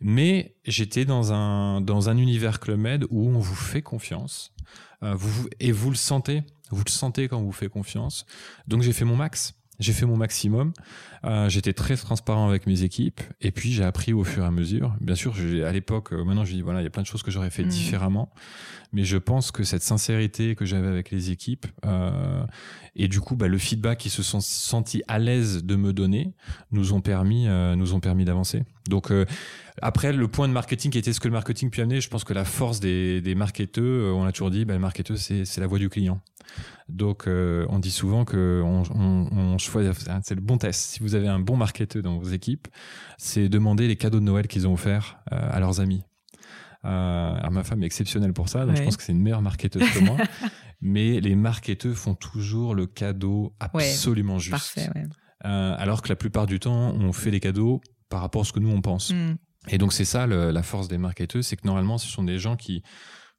Mais j'étais dans un, dans un univers Club Med où on vous fait confiance. vous, et vous le sentez. Vous le sentez quand on vous fait confiance. Donc j'ai fait mon max. J'ai fait mon maximum. Euh, J'étais très transparent avec mes équipes. Et puis, j'ai appris au fur et à mesure. Bien sûr, à l'époque, euh, maintenant, je dis, voilà, il y a plein de choses que j'aurais fait mm. différemment. Mais je pense que cette sincérité que j'avais avec les équipes, euh, et du coup, bah, le feedback qu'ils se sont sentis à l'aise de me donner, nous ont permis, euh, nous ont permis d'avancer. Donc, euh, après, le point de marketing qui était ce que le marketing peut amener, je pense que la force des, des marketeurs, on a toujours dit, bah, le marketeur, c'est la voix du client. Donc, euh, on dit souvent que on, on, on choisit, c'est le bon test. Si vous avez un bon marketeur dans vos équipes, c'est demander les cadeaux de Noël qu'ils ont offerts euh, à leurs amis. Euh, alors ma femme est exceptionnelle pour ça, donc je pense que c'est une meilleure marketeuse que moi. Mais les marketeurs font toujours le cadeau absolument juste. Parfait, ouais. alors que la plupart du temps, on fait les cadeaux par rapport à ce que nous on pense. Mm. Et donc c'est ça le, la force des marketeurs, c'est que normalement ce sont des gens qui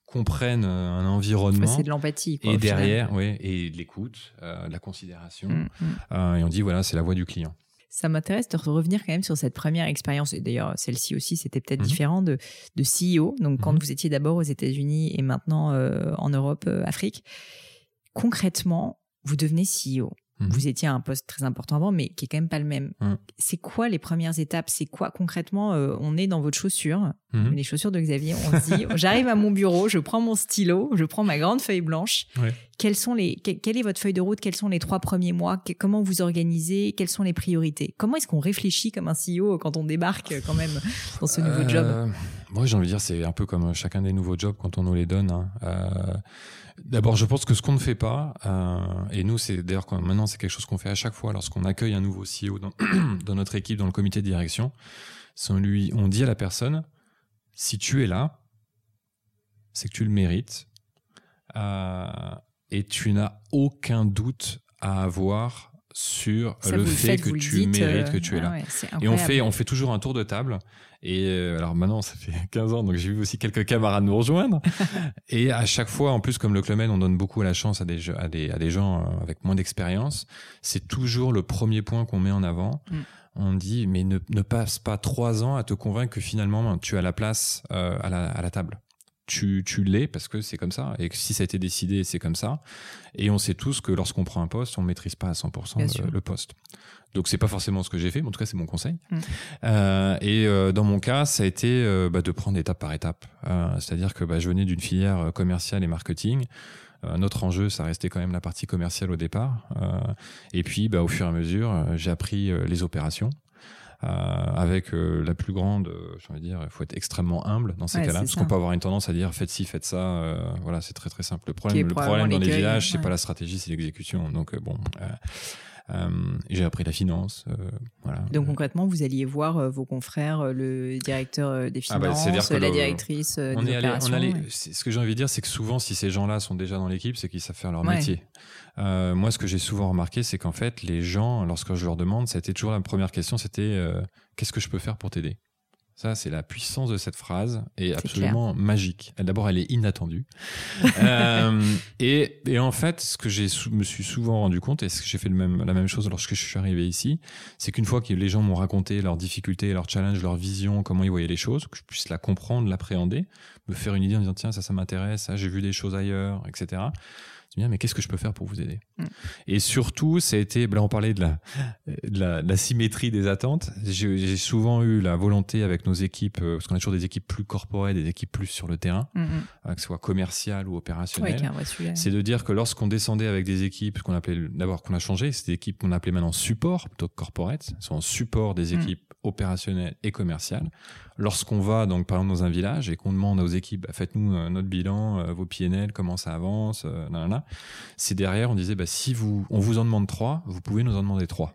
comprennent euh, un environnement. c'est de l'empathie. Et derrière, oui, et de l'écoute, euh, de la considération. Mm, mm. Euh, et on dit, voilà, c'est la voix du client. Ça m'intéresse de revenir quand même sur cette première expérience. Et d'ailleurs, celle-ci aussi, c'était peut-être mhm. différent de, de CEO. Donc, quand mhm. vous étiez d'abord aux États-Unis et maintenant en Europe, Afrique, concrètement, vous devenez CEO. Mhm. Vous étiez à un poste très important avant, mais qui est quand même pas le même. Mhm. C'est quoi les premières étapes? C'est quoi concrètement euh, On est dans votre chaussure, mhm. les chaussures de Xavier. On se dit, j'arrive à mon bureau, je prends mon stylo, je prends ma grande feuille blanche. Quelles sont les, quelle est votre feuille de route? Quels sont les trois premiers mois? Comment vous organisez? Quelles sont les priorités? Comment est-ce qu'on réfléchit comme un CEO quand on débarque quand même dans ce nouveau euh, job? Moi, j'ai envie de dire, c'est un peu comme chacun des nouveaux jobs quand on nous les donne. Hein. Euh, D'abord, je pense que ce qu'on ne fait pas, euh, et nous, c'est d'ailleurs maintenant c'est quelque chose qu'on fait à chaque fois lorsqu'on accueille un nouveau CEO dans, notre équipe, dans le comité de direction, c'est on lui, on dit à la personne, si tu es là, c'est que tu le mérites, euh, et tu n'as aucun doute à avoir sur le fait que tu mérites que tu es euh, là. et on fait, on fait toujours un tour de table. Et euh, alors maintenant, ça fait 15 ans, donc j'ai vu aussi quelques camarades nous rejoindre. et à chaque fois, en plus, comme le Club on donne beaucoup la chance à des, à des, à des gens euh, avec moins d'expérience. C'est toujours le premier point qu'on met en avant. Mm. On dit, mais ne, ne, passe pas trois ans à te convaincre que finalement, tu as la place à, la, à la table tu, tu l'es parce que c'est comme ça. Et que si ça a été décidé c'est comme ça. Et on sait tous que lorsqu'on prend un poste on maîtrise pas à 100% le, poste. Donc c'est pas forcément ce que j'ai fait mais en tout cas c'est mon conseil. Mm. euh, et euh, dans mon cas ça a été euh, bah, de prendre étape par étape. C'est-à-dire que bah, je venais d'une filière commerciale et marketing. Notre enjeu, ça restait quand même la partie commerciale au départ. et puis, bah, au fur et à mesure, j'ai appris les opérations. Euh, avec euh, la plus grande, euh, j'ai envie de dire, il faut être extrêmement humble dans ces cas-là, parce qu'on peut avoir une tendance à dire faites ci, faites ça. voilà, c'est très très simple. Le problème, le problème dans les villages, c'est pas la stratégie, c'est l'exécution. Donc bon. Euh, j'ai appris la finance. Euh, voilà. Donc concrètement, vous alliez voir vos confrères, le directeur des ah bah, finances, la directrice on des est allé, on allait, Ce que j'ai envie de dire, c'est que souvent, si ces gens-là sont déjà dans l'équipe, c'est qu'ils savent faire leur métier. Euh, moi, ce que j'ai souvent remarqué, c'est qu'en fait, les gens, lorsque je leur demande, c'était toujours la première question, c'était euh, qu'est-ce que je peux faire pour t'aider? Ça, c'est la puissance de cette phrase est, absolument magique. D'abord, elle est inattendue. euh, et, et, en fait, ce que j'ai me suis souvent rendu compte, et ce que j'ai fait le même, la même chose lorsque je suis arrivé ici, c'est qu'une fois que les gens m'ont raconté leurs difficultés, leurs challenges, leur vision, comment ils voyaient les choses, que je puisse la comprendre, l'appréhender, me faire une idée en disant tiens ça, ça m'intéresse, ça, j'ai vu des choses ailleurs, etc mais qu'est-ce que je peux faire pour vous aider? Mm. Et surtout, ça a été, là on parlait de la, de la, symétrie des attentes. J'ai souvent eu la volonté avec nos équipes, euh, parce qu'on a toujours des équipes plus corporelles, des équipes plus sur le terrain, mm, mm. Euh, que ce soit commercial ou opérationnel. c'est de dire que lorsqu'on descendait avec des équipes, qu'on appelait d'abord qu'on a changé, c'est des équipes qu'on appelait maintenant support plutôt que corporate, sont en support des équipes opérationnelles et commerciales lorsqu'on va donc par exemple dans un village et qu'on demande aux équipes bah, faites-nous euh, notre bilan, euh, vos PNL, comment ça avance, euh, c'est derrière on disait bah, si vous on vous en demande trois, vous pouvez nous en demander trois.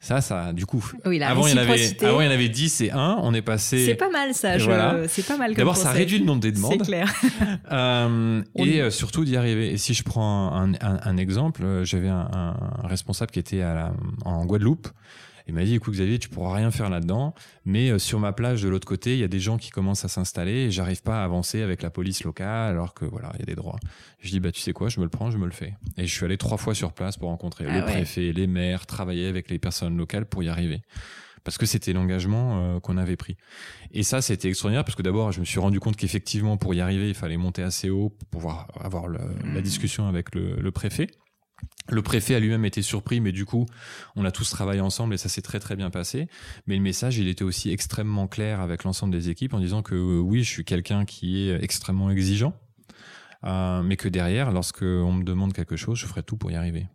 Ça, ça, du coup. avant, il y en avait, avant, il y en avait 10 et 1. On est passé. C'est pas mal, ça. C'est pas mal. D'abord, ça réduit le nombre des demandes. C'est clair. euh, et surtout d'y arriver. Et si je prends un, un, un exemple, j'avais un, un, responsable qui était à la, en Guadeloupe il m'a dit, écoute Xavier, tu pourras rien faire là-dedans, mais euh, sur ma plage de l'autre côté, il y a des gens qui commencent à s'installer et j'arrive pas à avancer avec la police locale alors que voilà, il y a des droits. Je dis, bah tu sais quoi, je me le prends, je me le fais. Et je suis allé trois fois sur place pour rencontrer ah le préfet, les maires, travailler avec les personnes locales pour y arriver parce que c'était l'engagement euh, qu'on avait pris. Et ça, c'était extraordinaire parce que d'abord, je me suis rendu compte qu'effectivement, pour y arriver, il fallait monter assez haut pour pouvoir avoir la mmh. discussion avec le, le préfet. Le préfet a lui-même été surpris, mais du coup, on a tous travaillé ensemble et ça s'est très très bien passé. Mais le message, il était aussi extrêmement clair avec l'ensemble des équipes en disant que euh, oui, je suis quelqu'un qui est extrêmement exigeant, euh, mais que derrière, lorsque on me demande quelque chose, je ferai tout pour y arriver.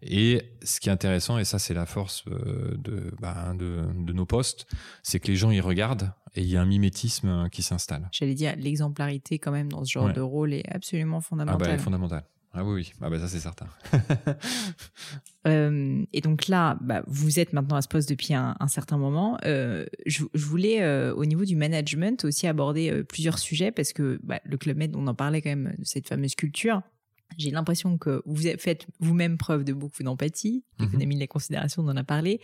Et ce qui est intéressant, et ça c'est la force euh, bah, de, de, nos postes, c'est que les gens y regardent et il y a un mimétisme qui s'installe. J'allais dire, l'exemplarité quand même dans ce genre de rôle est absolument fondamentale. Ah bah, fondamentale. Ah oui, oui. Ah bah ça c'est certain. euh, et donc là, bah, vous êtes maintenant à ce poste depuis un, un certain moment. Euh, je, voulais, euh, au niveau du management, aussi aborder plusieurs sujets parce que bah, le Club Med, on en parlait quand même de cette fameuse culture. J'ai l'impression que vous faites vous-même preuve de beaucoup d'empathie, l'économie mhm. de la considération, on en a parlé.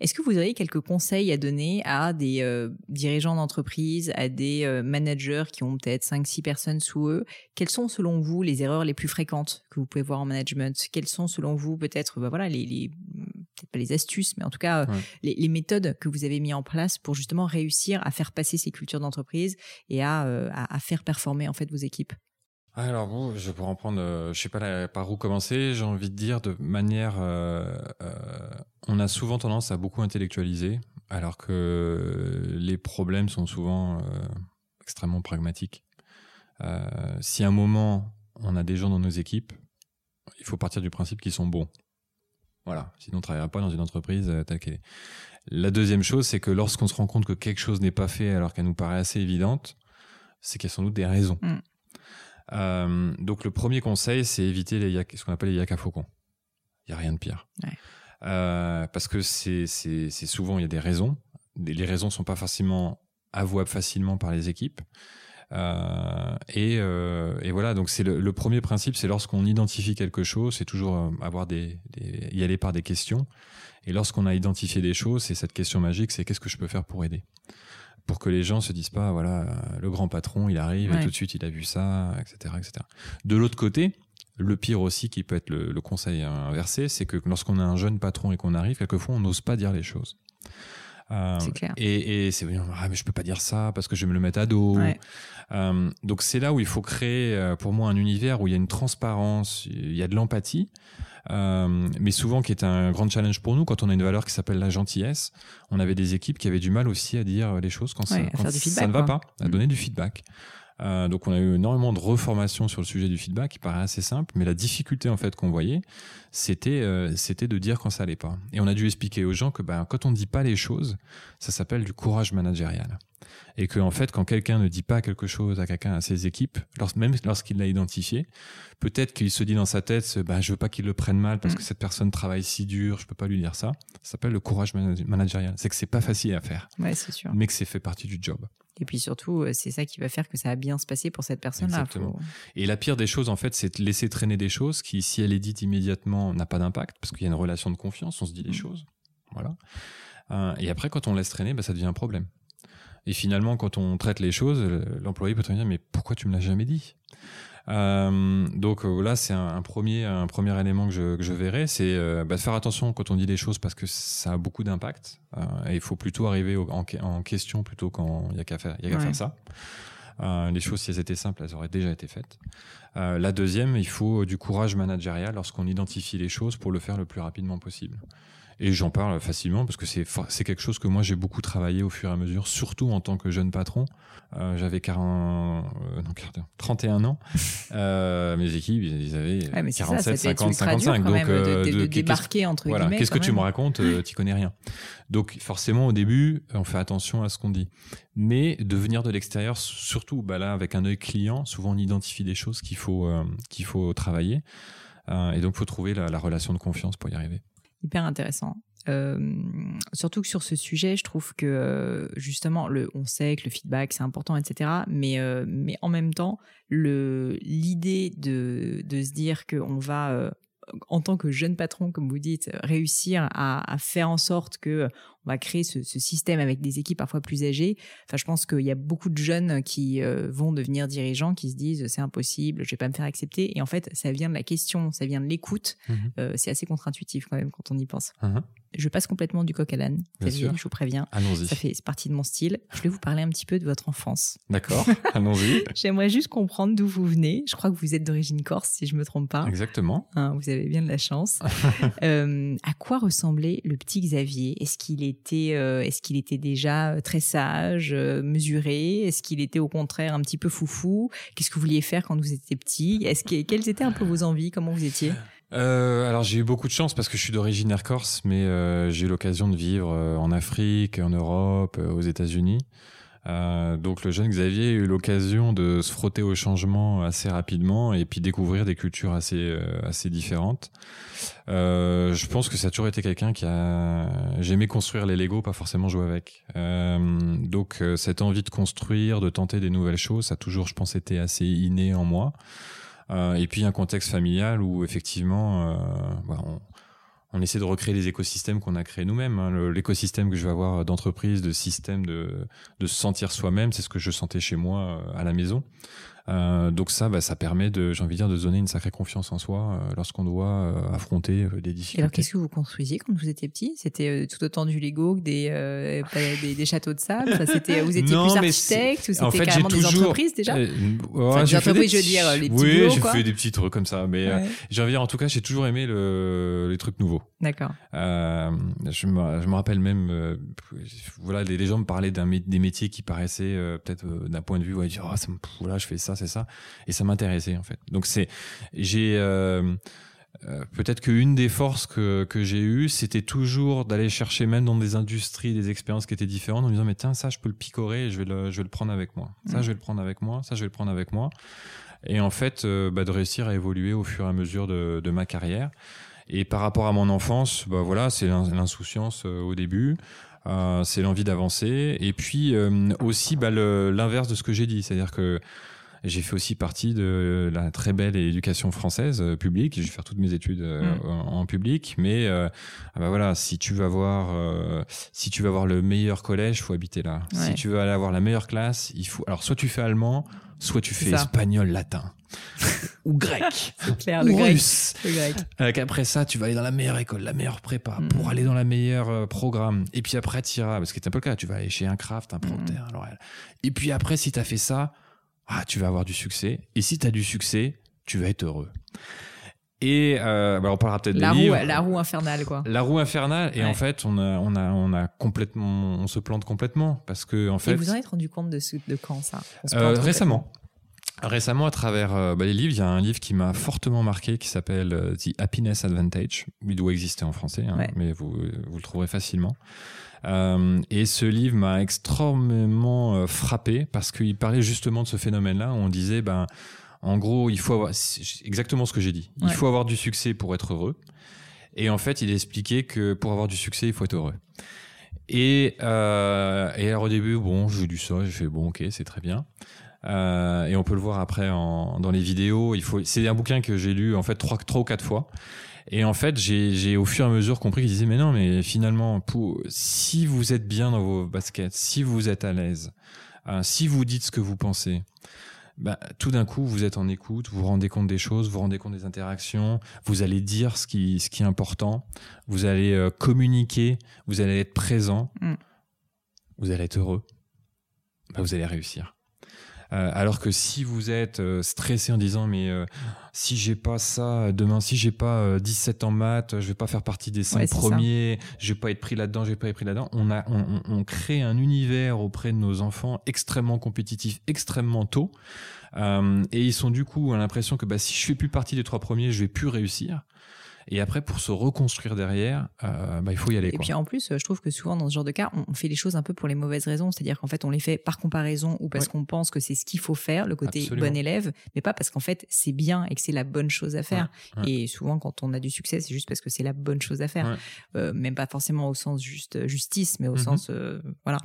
Est-ce que vous auriez quelques conseils à donner à des euh, dirigeants d'entreprise, à des euh, managers qui ont peut-être 5-6 personnes sous eux? Quelles sont selon vous les erreurs les plus fréquentes que vous pouvez voir en management? Quelles sont selon vous peut-être bah voilà, les, les peut-être pas les astuces, mais en tout cas les, les, méthodes que vous avez mis en place pour justement réussir à faire passer ces cultures d'entreprise et à, euh, à, à faire performer en fait vos équipes? Alors bon, je pourrais en prendre, euh, je sais pas par où commencer. J'ai envie de dire de manière, euh, euh, on a souvent tendance à beaucoup intellectualiser, alors que les problèmes sont souvent extrêmement pragmatiques. si à un moment on a des gens dans nos équipes, il faut partir du principe qu'ils sont bons. Voilà, sinon on ne travaillera pas dans une entreprise telle. La deuxième chose, c'est que lorsqu'on se rend compte que quelque chose n'est pas fait alors qu'elle nous paraît assez évidente, c'est qu'il y a sans doute des raisons. Mm. Euh, donc le premier conseil, c'est éviter les ce qu'on appelle les yak à faucons. Il y a rien de pire. Euh, parce que c'est souvent il y a des raisons. Les raisons sont pas forcément avouables facilement par les équipes. Euh, et, et, voilà, donc c'est le, premier principe, c'est lorsqu'on identifie quelque chose, c'est toujours avoir des, des, y aller par des questions. Et lorsqu'on a identifié des choses, c'est cette question magique, c'est qu'est-ce que je peux faire pour aider? Pour que les gens se disent pas voilà le grand patron il arrive et tout de suite il a vu ça etc etc de l'autre côté le pire aussi qui peut être le, conseil inversé c'est que lorsqu'on a un jeune patron et qu'on arrive quelquefois on n'ose pas dire les choses euh, c'est clair. Et, et c'est ah mais je peux pas dire ça parce que je vais me le mettre à dos. Euh, donc c'est là où il faut créer euh, pour moi un univers où il y a une transparence, il y a de l'empathie, euh, mais souvent qui est un grand challenge pour nous quand on a une valeur qui s'appelle la gentillesse. On avait des équipes qui avaient du mal aussi à dire les choses quand, ça, quand ça, ne va pas, à mm. donner du feedback. Euh, donc on a eu énormément de reformations sur le sujet du feedback, qui paraît assez simple, mais la difficulté en fait qu'on voyait, c'était euh, c'était de dire quand ça allait pas. Et on a dû expliquer aux gens que ben, quand on ne dit pas les choses, ça s'appelle du courage managérial. Et que en fait, quand quelqu'un ne dit pas quelque chose à quelqu'un, à ses équipes, même lorsqu'il l'a identifié, peut-être qu'il se dit dans sa tête, ben, je veux pas qu'il le prenne mal parce mm. que cette personne travaille si dur, je peux pas lui dire ça. Ça s'appelle le courage managérial. C'est que c'est pas facile à faire. Ouais, sûr. Mais que c'est fait partie du job. Et puis surtout, euh, c'est ça qui va faire que ça va bien se passer pour cette personne-là. Exactement. Et la pire des choses, en fait, c'est de laisser traîner des choses qui, si elle est dite immédiatement, n'a pas d'impact, parce qu'il y a une relation de confiance, on se dit les mmh. choses. Voilà. Euh, et après, quand on laisse traîner, bah, ça devient un problème. Et finalement, quand on traite les choses, l'employé peut te dire, mais pourquoi tu me l'as jamais dit? Donc euh, là, c'est un, premier, un premier élément que je, que je verrai, c'est euh, bah, de faire attention quand on dit les choses parce que ça a beaucoup d'impact. Euh, et il faut plutôt arriver en, en, question plutôt quand il y a qu'à faire, y a qu'à faire ça. Euh, les choses, si elles étaient simples, elles auraient déjà été faites. Euh, la deuxième, il faut du courage managérial lorsqu'on identifie les choses pour le faire le plus rapidement possible. Et j'en parle facilement parce que c'est c'est quelque chose que moi j'ai beaucoup travaillé au fur et à mesure, surtout en tant que jeune patron. Euh, J'avais 40, euh, non, 31 ans. Euh, mes équipes, ils avaient ouais, 47, ça, 50, 55. donc euh, de, de, de, débarquer entre voilà, guillemets. Qu'est-ce que tu me racontes euh, Tu connais rien. Donc forcément au début, on fait attention à ce qu'on dit. Mais de venir de l'extérieur, surtout bah là avec un œil client, souvent on identifie des choses qu'il faut qu'il faut travailler. et donc faut trouver la, la relation de confiance pour y arriver hyper intéressant. Euh, surtout que sur ce sujet, je trouve que euh, justement, le, on sait que le feedback c'est important, etc. Mais euh, mais en même temps, l'idée de de se dire qu'on va en tant que jeune patron, comme vous dites, réussir à faire en sorte que on va créer ce, ce, système avec des équipes parfois plus âgées. Enfin, je pense qu'il y a beaucoup de jeunes qui euh, vont devenir dirigeants, qui se disent c'est impossible, je vais pas me faire accepter. Et en fait, ça vient de la question, ça vient de l'écoute. Mmh euh, c'est assez contre-intuitif quand même quand on y pense. Mmh je passe complètement du coq à l'âne. Je vous préviens. Allons-y. Ça fait partie de mon style. Je vais vous parler un petit peu de votre enfance. D'accord. Allons-y. J'aimerais juste comprendre d'où vous venez. Je crois que vous êtes d'origine corse, si je me trompe pas. Exactement. Hein, vous avez bien de la chance. euh, à quoi ressemblait le petit Xavier? Est-ce qu'il était, euh, est-ce qu'il était déjà euh, très sage, euh, mesuré? Est-ce qu'il était au contraire un petit peu foufou? Qu'est-ce que vous vouliez faire quand vous étiez petit? Quelles étaient un peu vos envies? Comment vous étiez? Alors j'ai eu beaucoup de chance parce que je suis d'origine air corse, mais j'ai eu l'occasion de vivre en Afrique, en Europe, aux États-Unis. Donc le jeune Xavier a eu l'occasion de se frotter au changement assez rapidement et puis découvrir des cultures assez assez différentes. je pense que ça a toujours été quelqu'un qui a j'aimais construire les Lego, pas forcément jouer avec. donc cette envie de construire, de tenter des nouvelles choses, ça a toujours, je pense, été assez inné en moi. Euh, et puis un contexte familial où effectivement, euh, bah, on, on, essaie de recréer les écosystèmes qu'on a créés nous-mêmes. Hein. L'écosystème que je vais avoir d'entreprise, de système, de, de se sentir soi-même, c'est ce que je sentais chez moi euh, à la maison. Euh, donc ça, bah, ça permet de, j'ai envie de dire, de donner une sacrée confiance en soi euh, lorsqu'on doit euh, affronter des difficultés. Et alors, qu'est-ce que vous construisiez quand vous étiez petit? C'était tout autant du Lego que des, des, des, châteaux de sable? Enfin, c'était, Vous étiez non, plus architecte ou c'était en fait, carrément toujours... des entreprises déjà? Ouais, enfin, Des entreprises, je veux dire, les petits Oui, j'ai fait des petits trucs comme ça. Mais ouais. j'ai envie de dire, en tout cas, j'ai toujours aimé le, les trucs nouveaux. D'accord. je, me, je me rappelle même, voilà, les, les, gens me parlaient d'un, des métiers qui paraissaient peut-être d'un point de vue, ouais, dire, oh, ça me, voilà, je fais ça, c'est ça. Et ça m'intéressait en fait. Donc c'est, j'ai euh, euh, peut-être qu'une des forces que, que j'ai eues, c'était toujours d'aller chercher même dans des industries des expériences qui étaient différentes en me disant mais tiens ça je peux le picorer et je vais le, je vais le prendre avec moi. Ça mm. je vais le prendre avec moi, ça je vais le prendre avec moi. Et en fait euh, bah, de réussir à évoluer au fur et à mesure de, de ma carrière. Et par rapport à mon enfance, bah voilà, c'est l'insouciance au début. Euh, c'est l'envie d'avancer et puis aussi bah, l'inverse de ce que j'ai dit, c'est-à-dire que j'ai fait aussi partie de la très belle éducation française euh, publique. Je vais faire toutes mes études euh, mm. en, public, mais euh, ah bah voilà, si tu vas voir, euh, si tu vas voir le meilleur collège, faut habiter là. Si tu veux aller avoir la meilleure classe, il faut. Alors soit tu fais allemand, soit tu fais espagnol, latin ou grec, clair, ou le russe. Grec, le grec. Après ça, tu vas aller dans la meilleure école, la meilleure prépa, mm. pour aller dans la meilleure programme. Et puis après, tu iras, parce que c'est un peu le cas, tu vas aller chez un craft, un Procter, mm. L'Oréal. Et puis après, si tu as fait ça, ah, tu vas avoir du succès. Et si tu as du succès, tu vas être heureux. Et euh, bah on parlera peut-être la des roue, livres. La roue infernale, quoi. La roue infernale. Et en fait, on a, on a, on a complètement, on se plante complètement parce que en fait. Et vous en êtes rendu compte de, ce, de quand ça? Euh, Récemment. Récemment, à travers euh, bah, les livres, il y a un livre qui m'a fortement marqué qui s'appelle euh, The Happiness Advantage. Il doit exister en français, hein, mais vous, vous le trouverez facilement. Euh, et ce livre m'a extrêmement euh, frappé parce qu'il parlait justement de ce phénomène-là. On disait, ben, en gros, il faut avoir exactement ce que j'ai dit. Il faut avoir du succès pour être heureux. Et en fait, il expliquait que pour avoir du succès, il faut être heureux. Et, euh, et alors au début, bon, j'ai lu ça, j'ai fait bon, ok, c'est très bien. Euh, et on peut le voir après en, dans les vidéos. Il faut, c'est un bouquin que j'ai lu en fait trois, trois ou quatre fois. Et en fait, j'ai au fur et à mesure compris qu'il disait, mais non, mais finalement, pour, si vous êtes bien dans vos baskets, si vous êtes à l'aise, euh, si vous dites ce que vous pensez, bah, tout d'un coup, vous êtes en écoute, vous vous rendez compte des choses, vous vous rendez compte des interactions, vous allez dire ce qui, ce qui est important, vous allez euh, communiquer, vous allez être présent, mm. vous allez être heureux, bah, vous allez réussir. Euh, alors que si vous êtes euh, stressé en disant mais euh, si j'ai pas ça demain, si j'ai pas 17 en maths, je vais pas faire partie des 5 premiers, je vais pas être pris là-dedans, je vais pas être pris là-dedans. On a, on, on, crée un univers auprès de nos enfants extrêmement compétitif, extrêmement tôt. et ils sont du coup à l'impression que bah, si je fais plus partie des trois premiers, je vais plus réussir. Et après, pour se reconstruire derrière, euh, bah, il faut y aller. Et puis en plus, je trouve que souvent dans ce genre de cas, on fait les choses un peu pour les mauvaises raisons. C'est-à-dire qu'en fait, on les fait par comparaison ou parce qu'on pense que c'est ce qu'il faut faire, le côté bon élève, mais pas parce qu'en fait c'est bien et que c'est la bonne chose à faire. Et souvent, quand on a du succès, c'est juste parce que c'est la bonne chose à faire. Euh, même pas forcément au sens juste justice, mais au mm-hmm. sens euh, voilà.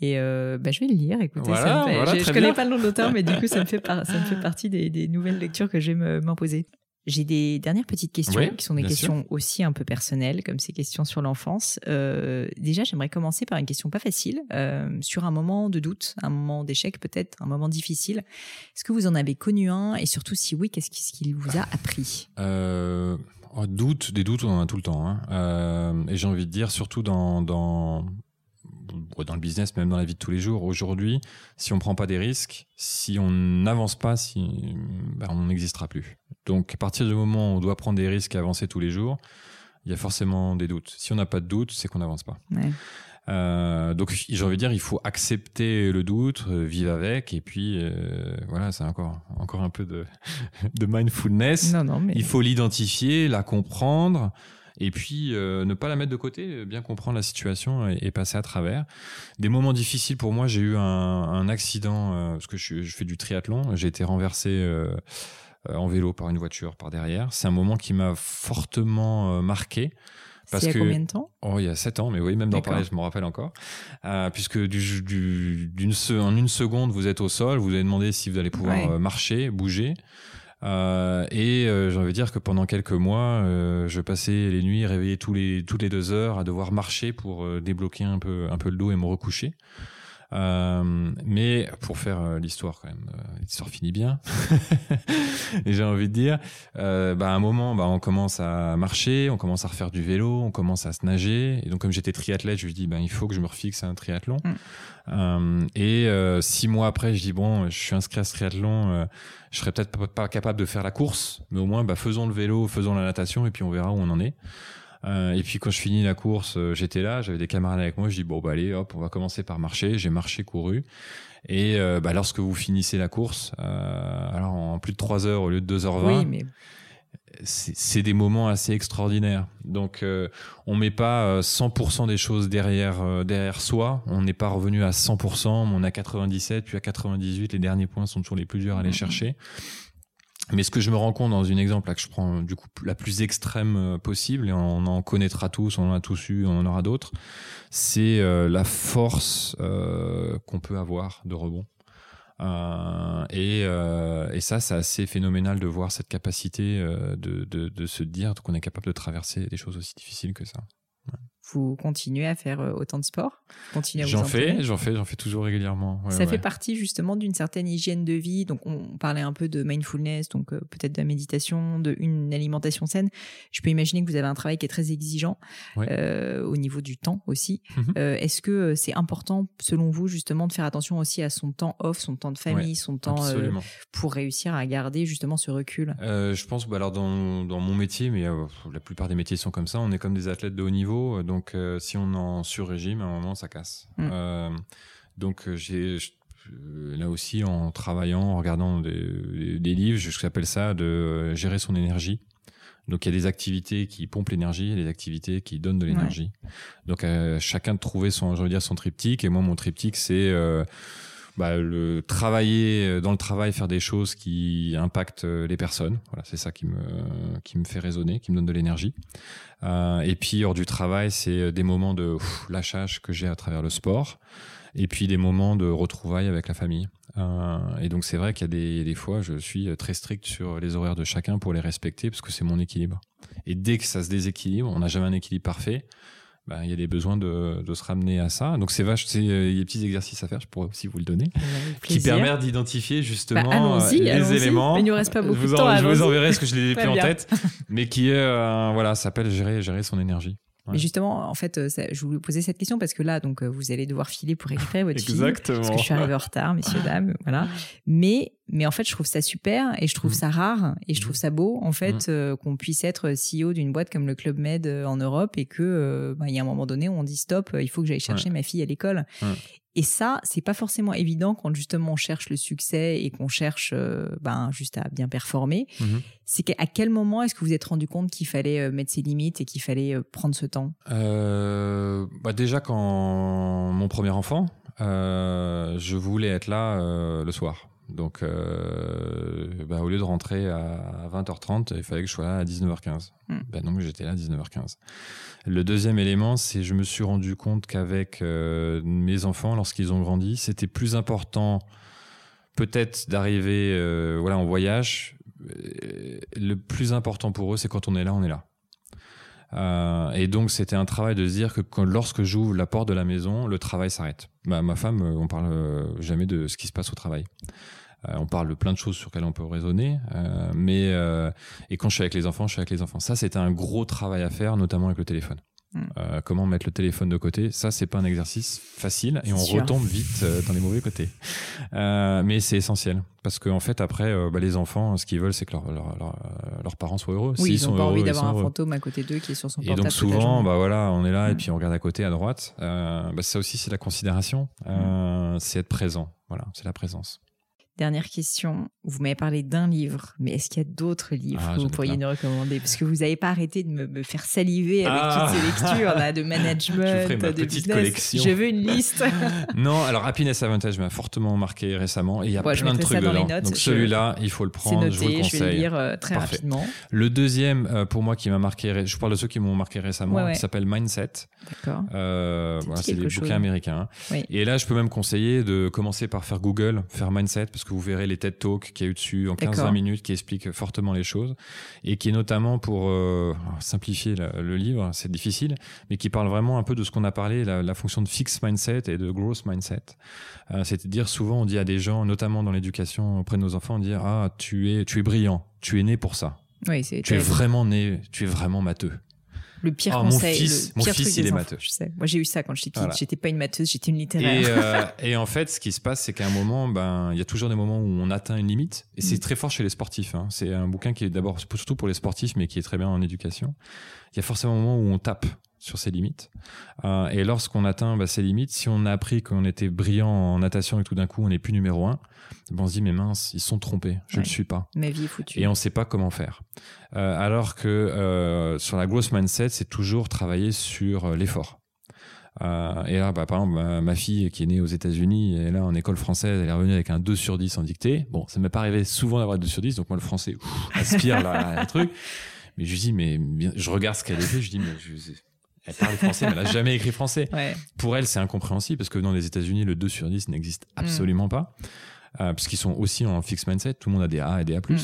Et euh, bah, je vais le lire. Écoutez, ça me fait... je, ne connais pas le nom de l'auteur, mais du coup, ça me fait, par... ça me fait partie des, des nouvelles lectures que je vais m'imposer. J'ai des dernières petites questions qui sont des questions aussi un peu personnelles, comme ces questions sur l'enfance. Euh, déjà, j'aimerais commencer par une question pas facile, euh, sur un moment de doute, un moment d'échec peut-être, un moment difficile. Est-ce que vous en avez connu un? Et surtout, si oui, qu'est-ce qu'il vous a appris? Euh, oh, Doute, des doutes, on en a tout le temps. Hein. Euh, et j'ai envie de dire, surtout dans, dans dans le business, même dans la vie de tous les jours. Aujourd'hui, si on prend pas des risques, si on n'avance pas, si, ben, on n'existera plus. Donc, à partir du moment où on doit prendre des risques et avancer tous les jours, il y a forcément des doutes. Si on n'a pas de doute, c'est qu'on n'avance pas. Euh, donc j'ai envie de dire, il faut accepter le doute, euh, vivre avec, et puis euh, voilà, c'est encore encore un peu de, de mindfulness. Non, non, mais... Il faut l'identifier, la comprendre, et puis euh, ne pas la mettre de côté, bien comprendre la situation et, passer à travers. Des moments difficiles pour moi, j'ai eu un, un accident euh, parce que je, je, fais du triathlon, j'ai été renversé euh, en vélo par une voiture par derrière. C'est un moment qui m'a fortement marqué. Parce il y a combien de temps? Oh, il y a sept ans, mais oui, même d'en parler, je me rappelle encore. Euh, puisque du, en une seconde, vous êtes au sol, vous avez demandé si vous allez pouvoir marcher, bouger. Euh, et euh, j'ai envie de dire que pendant quelques mois, euh, je passais les nuits réveillé tous les toutes les deux heures à devoir marcher pour euh, débloquer un peu un peu le dos et me recoucher. Euh, mais pour faire euh, l'histoire quand même, l'histoire finit bien. et j'ai envie de dire, bah, à un moment, bah, on commence à marcher, on commence à refaire du vélo, on commence à se nager. Et donc comme j'étais triathlète, je me dis, bah, il faut que je me refixe un triathlon. Mm. Euh, et six mois après, je dis bon, je suis inscrit à ce triathlon, je serais peut-être pas capable de faire la course, mais au moins, bah, faisons le vélo, faisons la natation, et puis on verra où on en est. Euh, et puis quand je finis la course, euh, j'étais là, j'avais des camarades avec moi. Je dis bon bah allez, hop, on va commencer par marcher. J'ai marché, couru. Et euh, bah, lorsque vous finissez la course, alors en plus de 3 heures au lieu de 2h20, oui, mais c'est des moments assez extraordinaires. Donc, on met pas 100% des choses derrière derrière soi. On n'est pas revenu à 100%, mais on a 97, puis à 98. Les derniers points sont toujours les plus durs à aller mmh. chercher. Mais ce que je me rends compte dans une exemple là que je prends du coup la plus extrême euh, possible et on en connaîtra tous, on en a tous eu, on en aura d'autres, c'est euh, la force euh, qu'on peut avoir de rebond. Euh, et, euh, et, ça, c'est assez phénoménal de voir cette capacité de, de, se dire qu'on est capable de traverser des choses aussi difficiles que ça vous continuez à faire euh, autant de sport J'en fais, j'en fais, j'en fais toujours régulièrement. ça fait partie justement d'une certaine hygiène de vie. Donc on parlait un peu de mindfulness, donc euh, peut-être de la méditation, de une alimentation saine. Je peux imaginer que vous avez un travail qui est très exigeant euh, au niveau du temps aussi. Mhm. Est-ce que c'est important selon vous justement de faire attention aussi à son temps off, son temps de famille, son temps pour réussir à garder justement ce recul? Je pense, bah, alors dans, dans, mon métier, mais la plupart des métiers sont comme ça. On est comme des athlètes de haut niveau, donc donc, euh, si on est en sur-régime, à un moment, ça casse. Mm. Euh, donc, euh, j'ai là aussi, en travaillant, en regardant des, livres, je j'appelle ça de gérer son énergie. Donc, il y a des activités qui pompent l'énergie et des activités qui donnent de l'énergie. Donc, chacun de trouver son, je dire, son triptyque. Et moi, mon triptyque, c'est bah, le travailler dans le travail, faire des choses qui impactent les personnes. Voilà, c'est ça qui me qui me fait raisonner, qui me donne de l'énergie. Euh, et puis hors du travail, c'est des moments de lâchage que j'ai à travers le sport. Et puis des moments de retrouvailles avec la famille. Euh, et donc c'est vrai qu'il y a des, des, fois, je suis très strict sur les horaires de chacun pour les respecter parce que c'est mon équilibre. Et dès que ça se déséquilibre, on n'a jamais un équilibre parfait. Bah, il y a des besoins de, de, se ramener à ça. Donc c'est vache, il y a des petits exercices à faire, je pourrais aussi vous le donner, qui permettent d'identifier justement bah, les éléments. Mais il ne reste pas beaucoup je de temps. je vous enverrai ce que je l'ai plus en tête, mais qui euh, voilà, s'appelle gérer, gérer son énergie. Mais justement, en fait, euh, je voulais poser cette question parce que là, donc, euh, vous allez devoir filer pour récupérer votre Exactement. parce que je suis arrivée en retard, messieurs, dames, voilà. Mais, mais en fait, je trouve ça super et je trouve mm. ça rare et je trouve ça beau, en fait, mm. euh, qu'on puisse être CEO d'une boîte comme le Club Med en Europe et que, bah, il y a un moment donné où on dit stop, il faut que j'aille chercher ma fille à l'école. Et ça, c'est pas forcément évident quand justement on cherche le succès et qu'on cherche euh, ben, juste à bien performer. Mhm. C'est qu'à quel moment est-ce que vous vous êtes rendu compte qu'il fallait euh, mettre ses limites et qu'il fallait euh, prendre ce temps? Bah Déjà, quand mon premier enfant, je voulais être là le soir. Donc, bah, au lieu de rentrer à 20h30, il fallait que je sois là à 19h15. Hmm. Ben, donc, j'étais là à 19h15. Le deuxième élément, c'est je me suis rendu compte qu'avec euh, mes enfants, lorsqu'ils ont grandi, c'était plus important peut-être d'arriver euh, voilà en voyage. Euh, le plus important pour eux, c'est quand on est là, on est là. Et donc c'était un travail de se dire que lorsque j'ouvre la porte de la maison, le travail s'arrête. Bah, ma femme, on parle jamais de ce qui se passe au travail. on parle de plein de choses sur lesquelles on peut raisonner, mais et quand je suis avec les enfants, je suis avec les enfants. Ça, c'était un gros travail à faire, notamment avec le téléphone. Hmm. Euh, comment mettre le téléphone de côté? Ça, c'est pas un exercice facile et on retombe vite euh, dans les mauvais côtés. Euh, mais c'est essentiel parce qu'en en fait, après, bah, les enfants, ce qu'ils veulent, c'est que leur, leur, leurs parents soient heureux. Oui, ils n'ont pas envie d'avoir un fantôme à côté d'eux qui est sur son portable. Et donc souvent, bah voilà, on est là et hmm. puis on regarde à côté, à droite. bah, ça aussi, c'est la considération. Hmm. C'est être présent. Voilà, c'est la présence. Dernière question. Vous m'avez parlé d'un livre, mais est-ce qu'il y a d'autres livres ah, que vous pourriez nous recommander? Parce que vous n'avez pas arrêté de me, faire saliver avec ah. toutes ces lectures là, de management, Je de petite business. collection. Je veux une liste. non, alors Happiness Advantage m'a fortement marqué récemment et il y a plein de trucs dedans. Donc celui-là, il faut le prendre. Noté, je vous le conseille. Je vais le lire euh, très rapidement. Le deuxième, euh, pour moi, qui m'a marqué, je parle de ceux qui m'ont marqué récemment, qui s'appelle Mindset. D'accord. Euh, voilà, c'est des bouquins américains. Et là, je peux même conseiller de commencer par faire Google, faire Mindset, parce que vous verrez les TED Talks qu'il y a eu dessus en 15-20 minutes qui expliquent fortement les choses et qui est notamment pour euh, simplifier le livre, c'est difficile, mais qui parle vraiment un peu de ce qu'on a parlé, la, fonction de fixed mindset et de growth mindset. Euh, C'est-à-dire souvent on dit à des gens, notamment dans l'éducation auprès de nos enfants, on dit ah tu es tu es brillant, tu es né pour ça. Oui, tu es vraiment né, tu es vraiment matheux. Le pire oh, conseil. Mon fils, mon fils il est matheux. Je sais. Moi, j'ai eu ça quand j'étais petite. J'étais pas une matheuse, j'étais une littéraire. Et, euh, et, en fait, ce qui se passe, c'est qu'à un moment, ben, il y a toujours des moments où on atteint une limite. Et c'est mm. très fort chez les sportifs. Hein. C'est un bouquin qui est d'abord surtout pour les sportifs, mais qui est très bien en éducation. Il y a forcément un moment où on tape sur ses limites. Euh, et lorsqu'on atteint bah, ces limites, si on a appris qu'on était brillant en natation et tout d'un coup on n'est plus numéro un, on se dit mais mince, ils sont trompés, je ne le suis pas. Ma vie est foutue. Et on ne sait pas comment faire. Euh, alors que euh, sur la grosse mindset, c'est toujours travailler sur euh, l'effort. et là, bah, par exemple, ma, fille qui est née aux États-Unis, elle est là en école française, elle est revenue avec un 2 sur 10 en dictée. Bon, ça m'est pas arrivé souvent d'avoir 2 sur 10, donc moi le français aspire là, le truc. Mais je lui dis, mais je regarde ce qu'elle a fait, je dis, mais je, elle parle français, mais elle n'a jamais écrit français. Pour elle, c'est incompréhensible parce que dans les États-Unis, le 2 sur 10 n'existe mm. absolument pas. Euh, puisqu'ils sont aussi en fixed mindset, tout le monde a des A et des A+. Mm.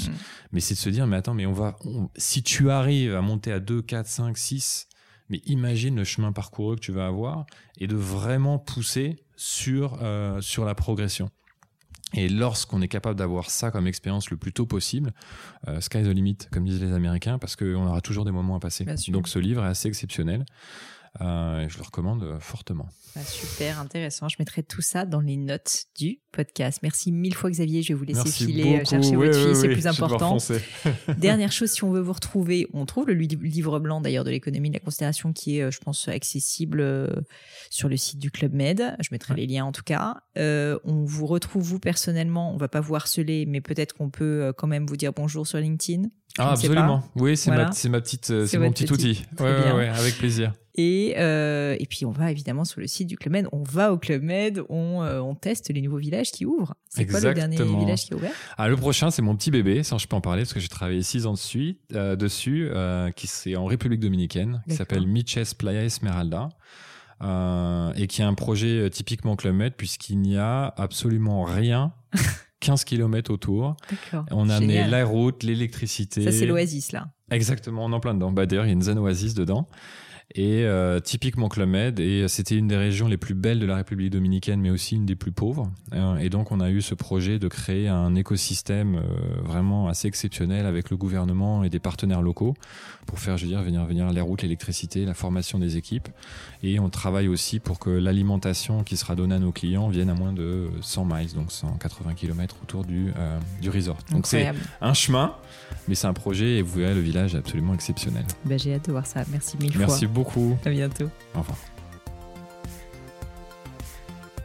Mais c'est de se dire, mais attends, mais on va, si tu arrives à monter à 2, 4, 5, 6, mais imagine le chemin parcouru que tu vas avoir et de vraiment pousser sur, euh, sur la progression. Et lorsqu'on est capable d'avoir ça comme expérience le plus tôt possible, euh, sky the limit, comme disent les Américains, parce qu'on aura toujours des moments à passer. Donc ce livre est assez exceptionnel. Euh, je le recommande euh, fortement. Ah, super intéressant. Je mettrai tout ça dans les notes du podcast. Merci mille fois Xavier. Je vais vous laisser filer euh, chercher votre fille, c'est plus important. Dernière chose, si on veut vous retrouver, on trouve le livre blanc d'ailleurs de l'économie de la considération qui est, je pense, accessible sur le site du Club Med. Je mettrai les liens en tout cas. on vous retrouve vous personnellement. On va pas vous harceler, mais peut-être qu'on peut quand même vous dire bonjour sur LinkedIn. Ah, absolument. Oui, c'est ma, ma, petite, c'est mon petit, outil. Ouais, ouais, avec plaisir. Et, euh, et puis on va évidemment sur le site du Club Med, on va au Club Med, on, euh, on teste les nouveaux villages qui ouvrent. C'est quoi le dernier village qui est ouvert? Ah, Le prochain, c'est mon petit bébé, ça je peux en parler parce que j'ai travaillé six ans dessus, euh, dessus qui c'est en République Dominicaine, qui s'appelle Miches Playa Esmeralda. Et qui est un projet typiquement Club Med puisqu'il n'y a absolument rien 15 km autour. On a amené la route, l'électricité. Ça, c'est l'oasis, là. Exactement, on est en plein dedans. Bah, D'ailleurs, il y a une zone oasis dedans et euh, typiquement Club Med et c'était une des régions les plus belles de la République dominicaine mais aussi une des plus pauvres euh, et donc on a eu ce projet de créer un écosystème euh, vraiment assez exceptionnel avec le gouvernement et des partenaires locaux pour faire je veux dire venir venir les routes l'électricité la formation des équipes et on travaille aussi pour que l'alimentation qui sera donnée à nos clients vienne à moins de 100 miles donc 180 km autour du du resort donc c'est un chemin mais c'est un projet et vous verrez le village est absolument exceptionnel bah, j'ai hâte de voir ça merci mille fois merci beaucoup. À bientôt. Au revoir.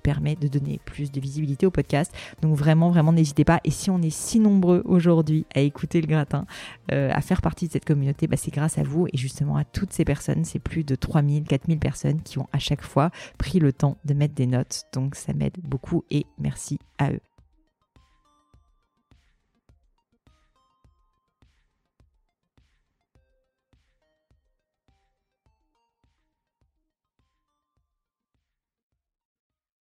permet de donner plus de visibilité au podcast. Donc vraiment, vraiment, n'hésitez pas. Et si on est si nombreux aujourd'hui à écouter le gratin, euh, à faire partie de cette communauté, bah, c'est grâce à vous, et justement à toutes ces personnes c'est plus de 3000, 4000 personnes qui ont à chaque fois pris le temps de mettre des notes. Donc ça m'aide beaucoup et merci à eux.